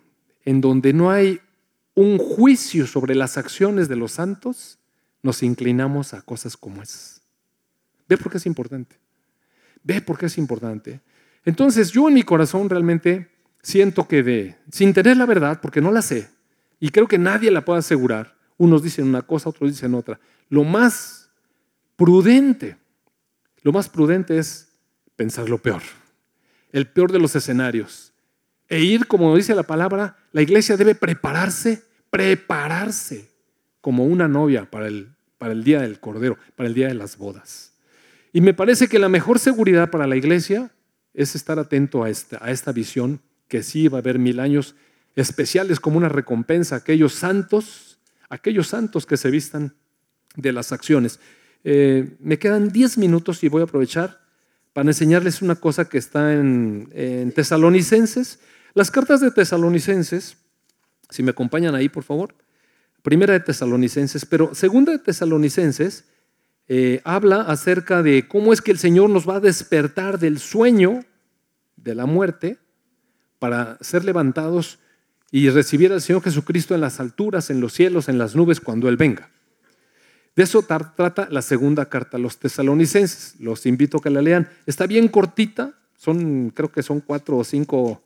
en donde no hay un juicio sobre las acciones de los santos, nos inclinamos a cosas como esas. ¿Ve por qué es importante? ¿Ve por qué es importante? Entonces yo en mi corazón realmente siento que de, sin tener la verdad, porque no la sé, y creo que nadie la puede asegurar, unos dicen una cosa, otros dicen otra, lo más prudente, lo más prudente es pensar lo peor, el peor de los escenarios, e ir, como dice la palabra, la iglesia debe prepararse, prepararse como una novia para el, para el día del Cordero, para el día de las bodas. Y me parece que la mejor seguridad para la iglesia es estar atento a esta, visión, que sí va a haber mil años especiales como una recompensa a aquellos santos, aquellos santos que se vistan de las acciones. Eh, me quedan diez minutos y voy a aprovechar para enseñarles una cosa que está en, en Tesalonicenses. Las cartas de Tesalonicenses, si me acompañan ahí, por favor. Primera de Tesalonicenses, pero segunda de Tesalonicenses eh, habla acerca de cómo es que el Señor nos va a despertar del sueño de la muerte para ser levantados y recibir al Señor Jesucristo en las alturas, en los cielos, en las nubes, cuando Él venga. De eso trata la segunda carta a los tesalonicenses. Los invito a que la lean. Está bien cortita, son, creo que son cuatro o cinco,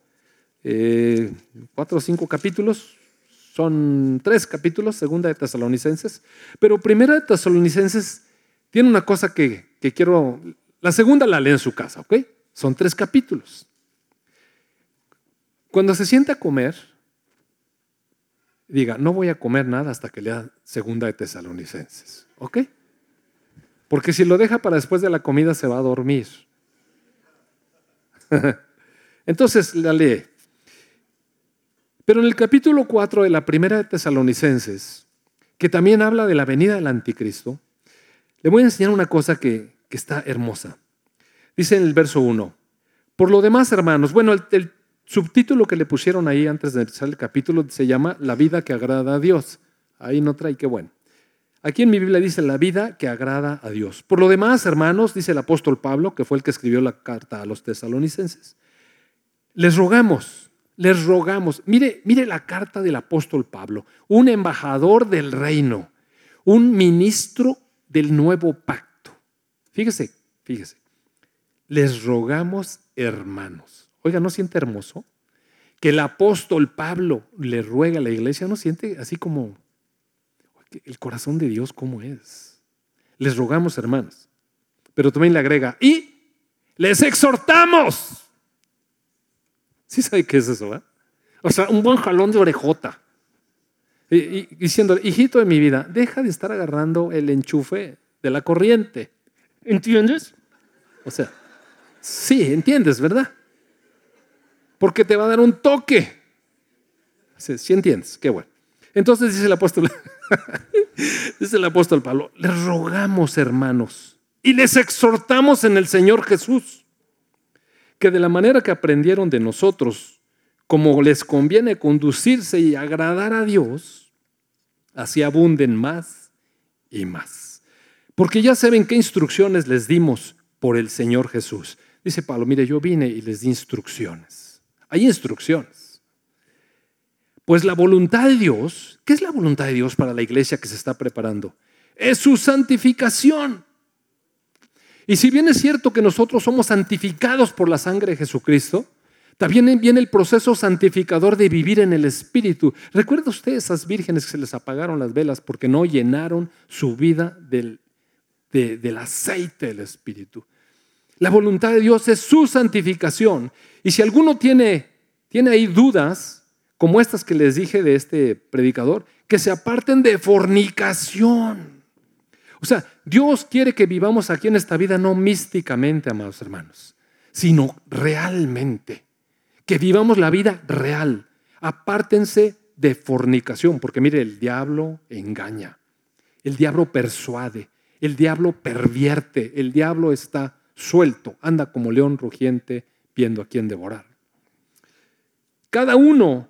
eh, cuatro o cinco capítulos, son tres capítulos, segunda de Tesalonicenses, pero primera de Tesalonicenses tiene una cosa que, quiero, la segunda la lee en su casa, ¿ok? Son tres capítulos. Cuando se siente a comer, diga, no voy a comer nada hasta que lea segunda de Tesalonicenses, ¿ok? Porque si lo deja para después de la comida se va a dormir. Entonces la lee. Pero en el capítulo 4 de la primera de Tesalonicenses, que también habla de la venida del anticristo, le voy a enseñar una cosa que, está hermosa. Dice en el verso 1, por lo demás, hermanos, bueno, el, subtítulo que le pusieron ahí antes de empezar el capítulo se llama La vida que agrada a Dios. Ahí no trae, qué bueno. Aquí en mi Biblia dice la vida que agrada a Dios. Por lo demás, hermanos, dice el apóstol Pablo, que fue el que escribió la carta a los tesalonicenses, les rogamos les rogamos, mire, mire la carta del apóstol Pablo, un embajador del reino, un ministro del nuevo pacto. Fíjese, fíjese, les rogamos hermanos. Oiga, ¿no siente hermoso? Que el apóstol Pablo le ruega a la iglesia, ¿no siente así como el corazón de Dios cómo es? Les rogamos hermanos. Pero también le agrega, y les exhortamos ¿Sí sabe qué es eso? O sea, un buen jalón de orejota. Y, diciendo, hijito de mi vida, deja de estar agarrando el enchufe de la corriente. ¿Entiendes? O sea, sí, entiendes, ¿verdad? Porque te va a dar un toque. Sí, sí entiendes, qué bueno. Entonces dice el apóstol, dice el apóstol Pablo, les rogamos hermanos y les exhortamos en el Señor Jesús que de la manera que aprendieron de nosotros, como les conviene conducirse y agradar a Dios, así abunden más y más. Porque ya saben qué instrucciones les dimos por el Señor Jesús. Dice Pablo, mire, yo vine y les di instrucciones. Hay instrucciones. Pues la voluntad de Dios, ¿qué es la voluntad de Dios para la iglesia que se está preparando? Es su santificación. Y si bien es cierto que nosotros somos santificados por la sangre de Jesucristo, También viene el proceso santificador de vivir en el Espíritu. ¿Recuerda usted esas vírgenes que se les apagaron las velas porque no llenaron su vida del, del aceite del Espíritu? La voluntad de Dios es su santificación. Y si alguno tiene, tiene ahí dudas, como estas que les dije de este predicador, que se aparten de fornicación. O sea, Dios quiere que vivamos aquí en esta vida no místicamente, amados hermanos, sino realmente. Que vivamos la vida real. Apártense de fornicación, porque mire, el diablo engaña, el diablo persuade, el diablo pervierte, el diablo está suelto, anda como león rugiente viendo a quién devorar. Cada uno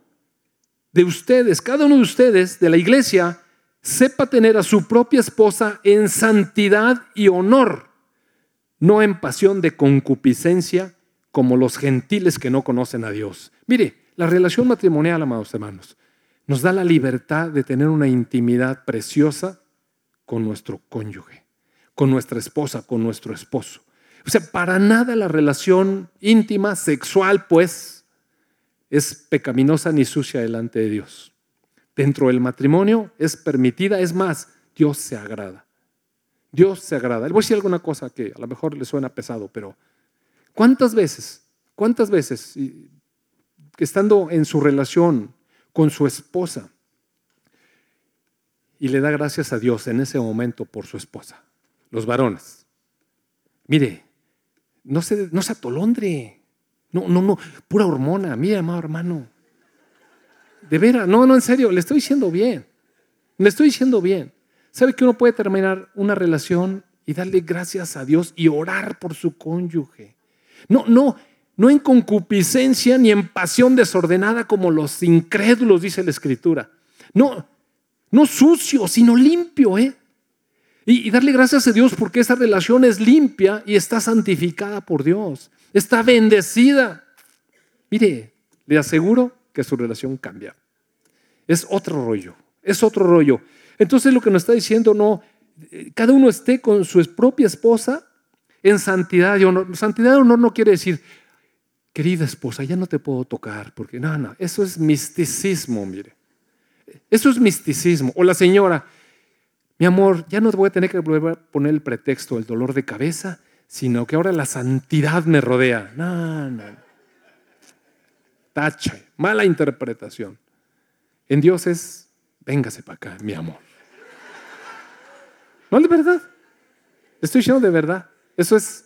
de ustedes, cada uno de ustedes de la iglesia, sepa tener a su propia esposa en santidad y honor, no en pasión de concupiscencia como los gentiles que no conocen a Dios. Mire, la relación matrimonial, amados hermanos, nos da la libertad de tener una intimidad preciosa con nuestro cónyuge, con nuestra esposa, con nuestro esposo. O sea, para nada la relación íntima, sexual, pues, es pecaminosa ni sucia delante de Dios. Dentro del matrimonio es permitida, es más, Dios se agrada. Dios se agrada. Le voy a decir alguna cosa que a lo mejor le suena pesado, pero ¿cuántas veces, cuántas veces, estando en su relación con su esposa, y le da gracias a Dios en ese momento por su esposa, los varones? Mire, no se, no se atolondre. No, no, no, pura hormona. Mira, amado hermano. De veras, no, no, en serio, le estoy diciendo bien. Le estoy diciendo bien. ¿Sabe que uno puede terminar una relación y darle gracias a Dios y orar por su cónyuge? No, no, no en concupiscencia ni en pasión desordenada como los incrédulos, dice la Escritura. No, no sucio, sino limpio, ¿eh? Y, darle gracias a Dios porque esa relación es limpia y está santificada por Dios. Está bendecida. Mire, le aseguro que su relación cambia. Es otro rollo, es otro rollo. Entonces lo que nos está diciendo, no, cada uno esté con su propia esposa en santidad y honor. Santidad y honor no quiere decir, querida esposa, ya no te puedo tocar, porque no, no, eso es misticismo, mire. Eso es misticismo. O la señora, mi amor, ya no voy a tener que poner el pretexto, el dolor de cabeza, sino que ahora la santidad me rodea. No, no. Tacha, mala interpretación. En Dios es, véngase para acá, mi amor. No, de verdad. Estoy diciendo de verdad. Eso es,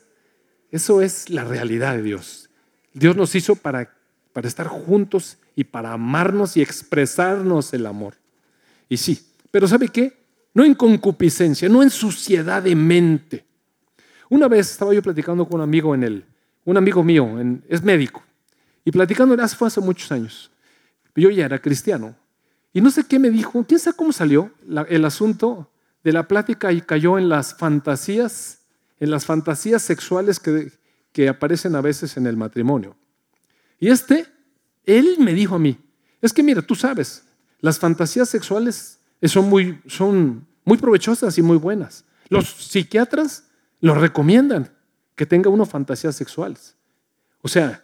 eso es la realidad de Dios. Dios nos hizo para, para estar juntos y para amarnos y expresarnos el amor. Y sí, pero ¿sabe qué? no en concupiscencia, no en suciedad de mente. Una vez estaba yo platicando con un amigo en el, un amigo mío, es médico, y platicando, fue hace muchos años. Yo ya era cristiano. Y no sé qué me dijo, quién sabe cómo salió el asunto de la plática y cayó en las fantasías, en las fantasías sexuales que, que aparecen a veces en el matrimonio. Y este, él me dijo a mí, es que mira, tú sabes, las fantasías sexuales son muy, son muy provechosas y muy buenas. Los psiquiatras lo recomiendan que tenga uno fantasías sexuales. O sea,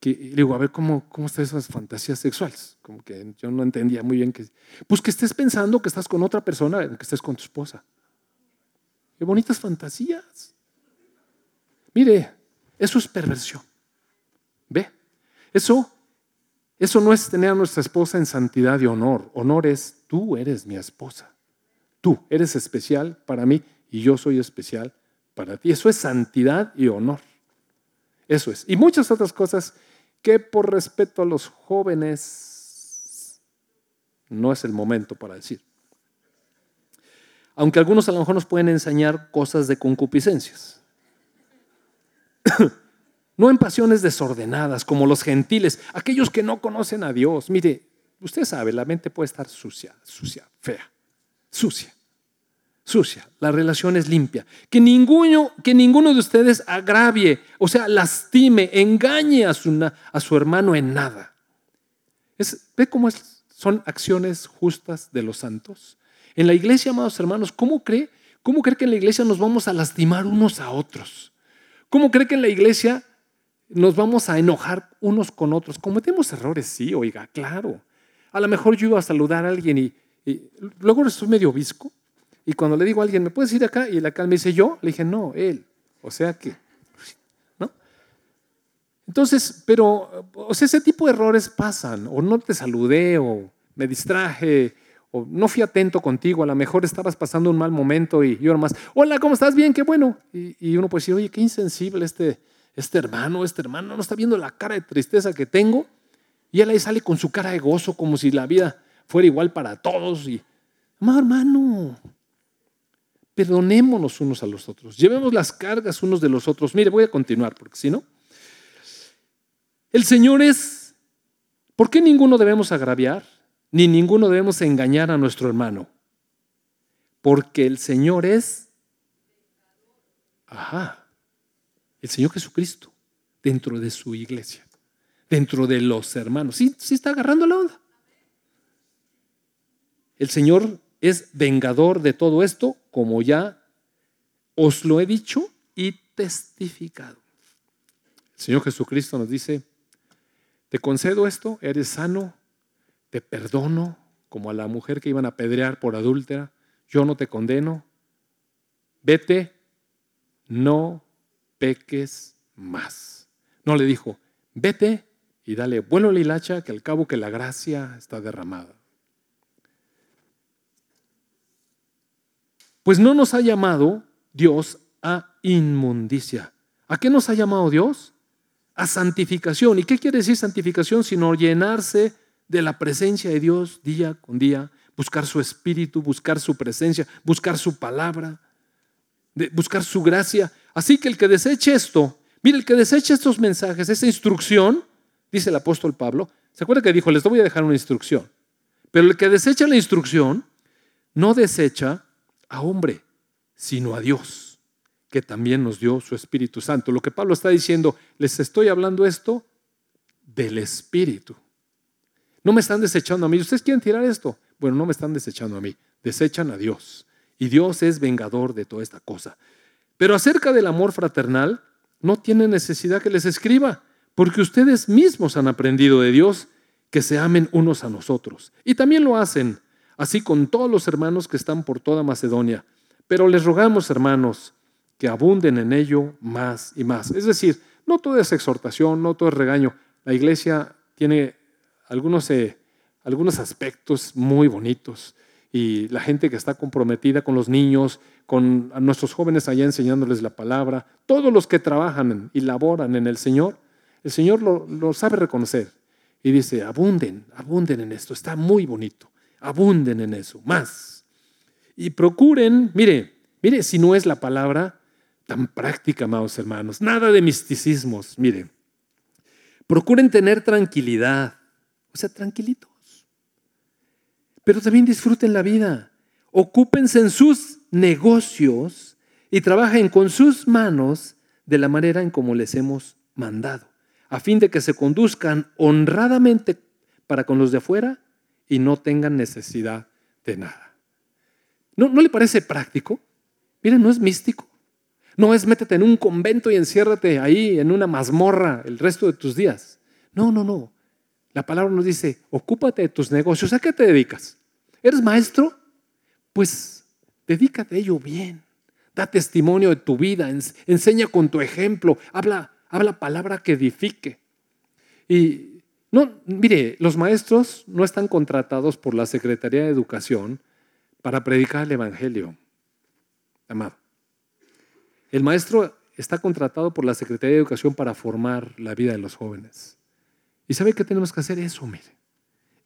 que digo, a ver cómo, cómo están esas fantasías sexuales. Como que yo no entendía muy bien que. Pues que estés pensando que estás con otra persona, que estés con tu esposa. Qué bonitas fantasías. Mire, eso es perversión. ¿Ve? Eso eso no es tener a nuestra esposa en santidad y honor. Honor es, tú eres mi esposa. Tú eres especial para mí y yo soy especial para ti. Eso es santidad y honor. Eso es. Y muchas otras cosas que por respeto a los jóvenes no es el momento para decir. Aunque algunos a lo mejor nos pueden enseñar cosas de concupiscencias. no en pasiones desordenadas como los gentiles, aquellos que no conocen a Dios. Mire, usted sabe, la mente puede estar sucia, sucia, fea, sucia, sucia. La relación es limpia. Que ninguno, que ninguno de ustedes agravie, o sea, lastime, engañe a su, a su hermano en nada. ¿Ve cómo son acciones justas de los santos? En la iglesia, amados hermanos, ¿cómo cree? ¿Cómo cree que en la iglesia nos vamos a lastimar unos a otros? ¿Cómo cree que en la iglesia nos vamos a enojar unos con otros. Cometemos errores, sí, oiga, claro. A lo mejor yo iba a saludar a alguien y, luego estoy medio visco. Y cuando le digo a alguien, ¿me puedes ir acá? Y el acá me dice, ¿yo? Le dije, no, él. O sea que, ¿no? Entonces, pero, o sea, ese tipo de errores pasan. O no te saludé, o me distraje, o no fui atento contigo. A lo mejor estabas pasando un mal momento y yo nomás, hola, ¿cómo estás? Bien, qué bueno. Y, uno puede decir, oye, qué insensible este, este hermano, este hermano, no está viendo la cara de tristeza que tengo. Y él ahí sale con su cara de gozo, como si la vida fuera igual para todos. Y, hermano, perdonémonos unos a los otros, llevemos las cargas unos de los otros. Mire, voy a continuar, porque si no, el Señor es, ¿por qué ninguno debemos agraviar? Ni ninguno debemos engañar a nuestro hermano. Porque el Señor es, ajá, el Señor Jesucristo dentro de su iglesia dentro de los hermanos. Sí, sí está agarrando la onda. El Señor es vengador de todo esto, como ya os lo he dicho y testificado. El Señor Jesucristo nos dice, te concedo esto, eres sano, te perdono, como a la mujer que iban a pedrear por adúltera, yo no te condeno, vete, no peques más. No le dijo, vete y dale vuelo la hilacha, que al cabo que la gracia está derramada. Pues no nos ha llamado Dios a inmundicia. ¿A qué nos ha llamado Dios? A santificación. ¿Y qué quiere decir santificación? Sino llenarse de la presencia de Dios día con día, buscar su espíritu, buscar su presencia, buscar su palabra, buscar su gracia. Así que el que deseche esto, mire, el que deseche estos mensajes, esta instrucción, dice el apóstol Pablo, ¿se acuerda que dijo, les voy a dejar una instrucción? Pero el que desecha la instrucción no desecha a hombre, sino a Dios, que también nos dio su Espíritu Santo. Lo que Pablo está diciendo, les estoy hablando esto del Espíritu. No me están desechando a mí. ¿Ustedes quieren tirar esto? Bueno, no me están desechando a mí. Desechan a Dios. Y Dios es vengador de toda esta cosa. Pero acerca del amor fraternal, no tiene necesidad que les escriba porque ustedes mismos han aprendido de Dios que se amen unos a nosotros. Y también lo hacen, así con todos los hermanos que están por toda Macedonia. Pero les rogamos, hermanos, que abunden en ello más y más. Es decir, no todo es exhortación, no todo es regaño. La iglesia tiene algunos, eh, algunos aspectos muy bonitos. Y la gente que está comprometida con los niños, con nuestros jóvenes allá enseñándoles la palabra, todos los que trabajan y laboran en el Señor, el Señor lo, sabe reconocer. Y dice, abunden, abunden en esto, está muy bonito, abunden en eso, más. Y procuren, mire, mire si no es la palabra tan práctica, amados hermanos, nada de misticismos, mire, procuren tener tranquilidad, o sea, tranquilitos, pero también disfruten la vida, ocúpense en sus negocios y trabajen con sus manos de la manera en como les hemos mandado a fin de que se conduzcan honradamente para con los de afuera y no tengan necesidad de nada. ¿No, ¿No le parece práctico? Miren, no es místico. No es métete en un convento y enciérrate ahí en una mazmorra el resto de tus días. No, no, no. La palabra nos dice, ocúpate de tus negocios. ¿A qué te dedicas? ¿Eres maestro? Pues dedícate a ello bien. Da testimonio de tu vida, enseña con tu ejemplo, habla habla palabra que edifique. Y no, mire, los maestros no están contratados por la Secretaría de Educación para predicar el Evangelio. Amado. El maestro está contratado por la Secretaría de Educación para formar la vida de los jóvenes. ¿Y sabe qué tenemos que hacer? Eso, mire.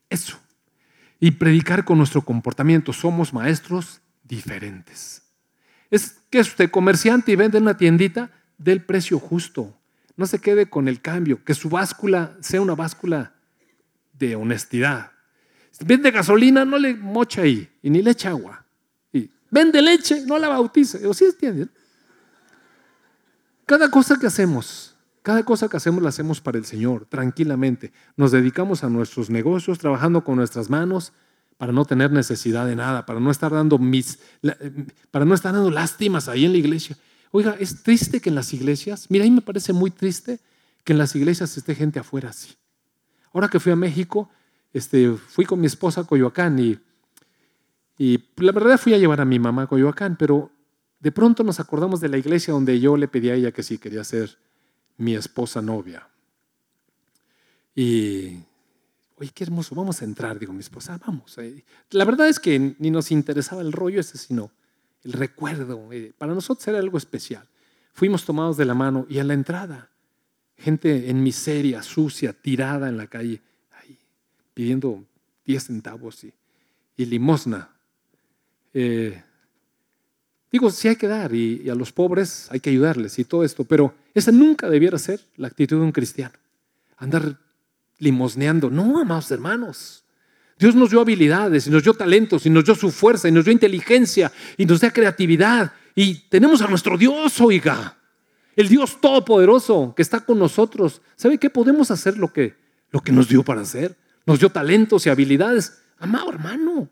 Eso. Y predicar con nuestro comportamiento. Somos maestros diferentes. Es que usted comerciante y vende una tiendita del precio justo. No se quede con el cambio, que su báscula sea una báscula de honestidad. Vende gasolina, no le mocha ahí y ni le echa agua. Y vende leche, no la bautice. ¿O sí entienden? Cada cosa que hacemos, cada cosa que hacemos la hacemos para el Señor, tranquilamente. Nos dedicamos a nuestros negocios, trabajando con nuestras manos para no tener necesidad de nada, para no estar dando mis, para no estar dando lástimas ahí en la iglesia. Oiga, es triste que en las iglesias, mira, a mí me parece muy triste que en las iglesias esté gente afuera así. Ahora que fui a México, este, fui con mi esposa a Coyoacán y, y la verdad fui a llevar a mi mamá a Coyoacán, pero de pronto nos acordamos de la iglesia donde yo le pedí a ella que sí quería ser mi esposa novia. Y, oye, qué hermoso, vamos a entrar, digo mi esposa, vamos. Eh". La verdad es que ni nos interesaba el rollo ese, sino el recuerdo. Eh, para nosotros era algo especial. Fuimos tomados de la mano y a la entrada, gente en miseria, sucia, tirada en la calle, pidiendo 10 centavos y, limosna. Eh, digo, sí hay que dar y, a los pobres hay que ayudarles y todo esto, pero esa nunca debiera ser la actitud de un cristiano. Andar limosneando. No, amados hermanos. Dios nos dio habilidades y nos dio talentos y nos dio su fuerza y nos dio inteligencia y nos dio creatividad. Y tenemos a nuestro Dios, oiga, el Dios todopoderoso que está con nosotros. ¿Sabe qué? Podemos hacer lo que, lo que nos dio para hacer. Nos dio talentos y habilidades. Amado hermano,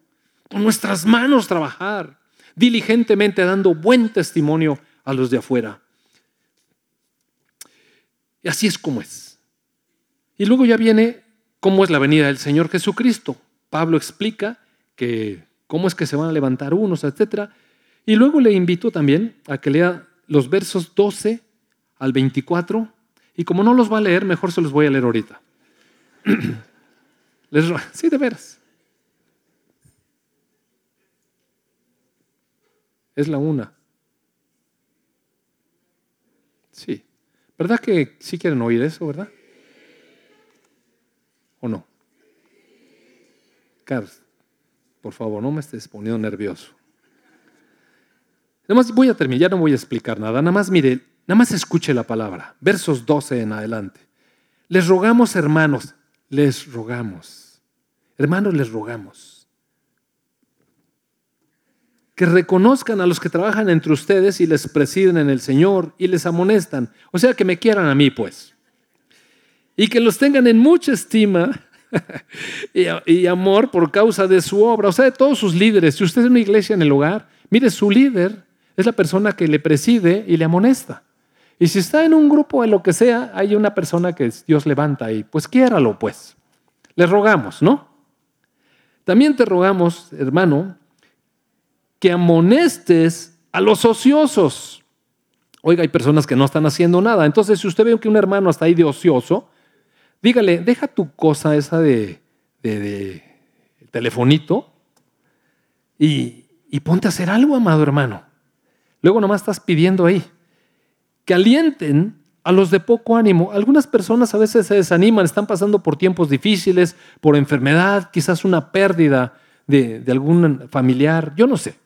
con nuestras manos trabajar, diligentemente dando buen testimonio a los de afuera. Y así es como es. Y luego ya viene cómo es la venida del Señor Jesucristo. Pablo explica que cómo es que se van a levantar unos, etc. Y luego le invito también a que lea los versos 12 al 24. Y como no los va a leer, mejor se los voy a leer ahorita. sí, de veras. Es la una. Sí. ¿Verdad que sí quieren oír eso, verdad? ¿O no? Carlos, por favor, no me estés poniendo nervioso. Nada más voy a terminar, ya no voy a explicar nada. Nada más mire, nada más escuche la palabra. Versos 12 en adelante. Les rogamos, hermanos, les rogamos. Hermanos, les rogamos. Que reconozcan a los que trabajan entre ustedes y les presiden en el Señor y les amonestan. O sea, que me quieran a mí, pues. Y que los tengan en mucha estima y, amor por causa de su obra, o sea, de todos sus líderes. Si usted es una iglesia en el hogar, mire, su líder es la persona que le preside y le amonesta. Y si está en un grupo de lo que sea, hay una persona que Dios levanta y pues quiéralo, pues. Le rogamos, ¿no? También te rogamos, hermano, que amonestes a los ociosos. Oiga, hay personas que no están haciendo nada. Entonces, si usted ve que un hermano está ahí de ocioso, Dígale, deja tu cosa esa de, telefonito y, ponte a hacer algo, amado hermano. Luego nomás estás pidiendo ahí. Que alienten a los de poco ánimo. Algunas personas a veces se desaniman, están pasando por tiempos difíciles, por enfermedad, quizás una pérdida de algún familiar, yo no sé.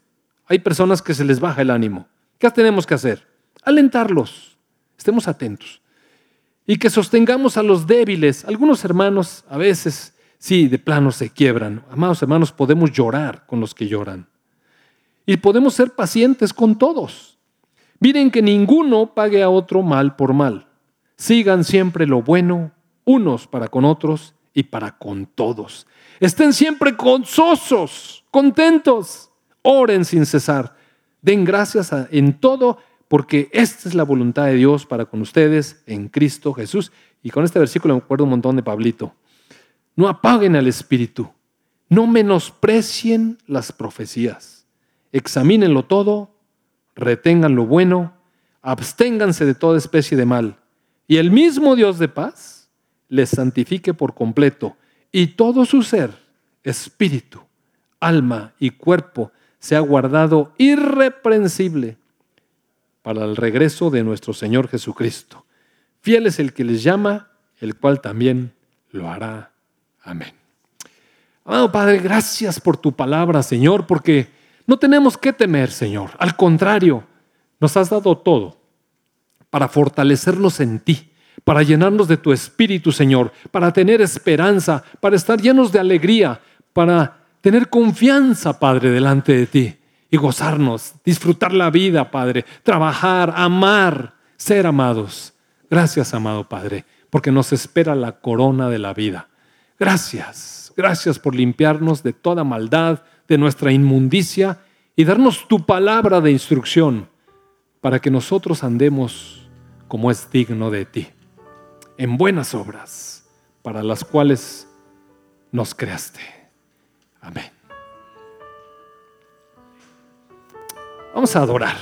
Hay personas que se les baja el ánimo. ¿Qué tenemos que hacer? Alentarlos. Estemos atentos y que sostengamos a los débiles. Algunos hermanos a veces, sí, de plano se quiebran. Amados hermanos, podemos llorar con los que lloran. Y podemos ser pacientes con todos. Miren que ninguno pague a otro mal por mal. Sigan siempre lo bueno, unos para con otros y para con todos. Estén siempre gozosos, contentos. Oren sin cesar. Den gracias en todo porque esta es la voluntad de Dios para con ustedes en Cristo Jesús. Y con este versículo me acuerdo un montón de Pablito. No apaguen al Espíritu, no menosprecien las profecías, examínenlo todo, retengan lo bueno, absténganse de toda especie de mal, y el mismo Dios de paz les santifique por completo, y todo su ser, espíritu, alma y cuerpo, sea guardado irreprensible para el regreso de nuestro Señor Jesucristo. Fiel es el que les llama, el cual también lo hará. Amén. Amado Padre, gracias por tu palabra, Señor, porque no tenemos que temer, Señor. Al contrario, nos has dado todo para fortalecernos en ti, para llenarnos de tu espíritu, Señor, para tener esperanza, para estar llenos de alegría, para tener confianza, Padre, delante de ti y gozarnos, disfrutar la vida, Padre, trabajar, amar, ser amados. Gracias, amado Padre, porque nos espera la corona de la vida. Gracias, gracias por limpiarnos de toda maldad, de nuestra inmundicia y darnos tu palabra de instrucción para que nosotros andemos como es digno de ti. en buenas obras, para las cuales nos creaste. Amén. Vamos a adorar.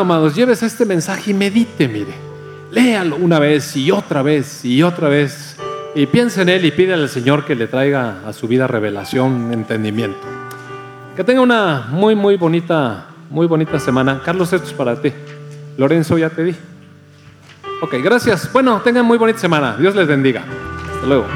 Amados, lleves este mensaje y medite, mire. Léalo una vez y otra vez y otra vez. Y piensa en él y pídele al Señor que le traiga a su vida revelación, entendimiento. Que tenga una muy, muy bonita, muy bonita semana. Carlos, esto es para ti. Lorenzo, ya te di. Ok, gracias. Bueno, tengan muy bonita semana. Dios les bendiga. Hasta luego.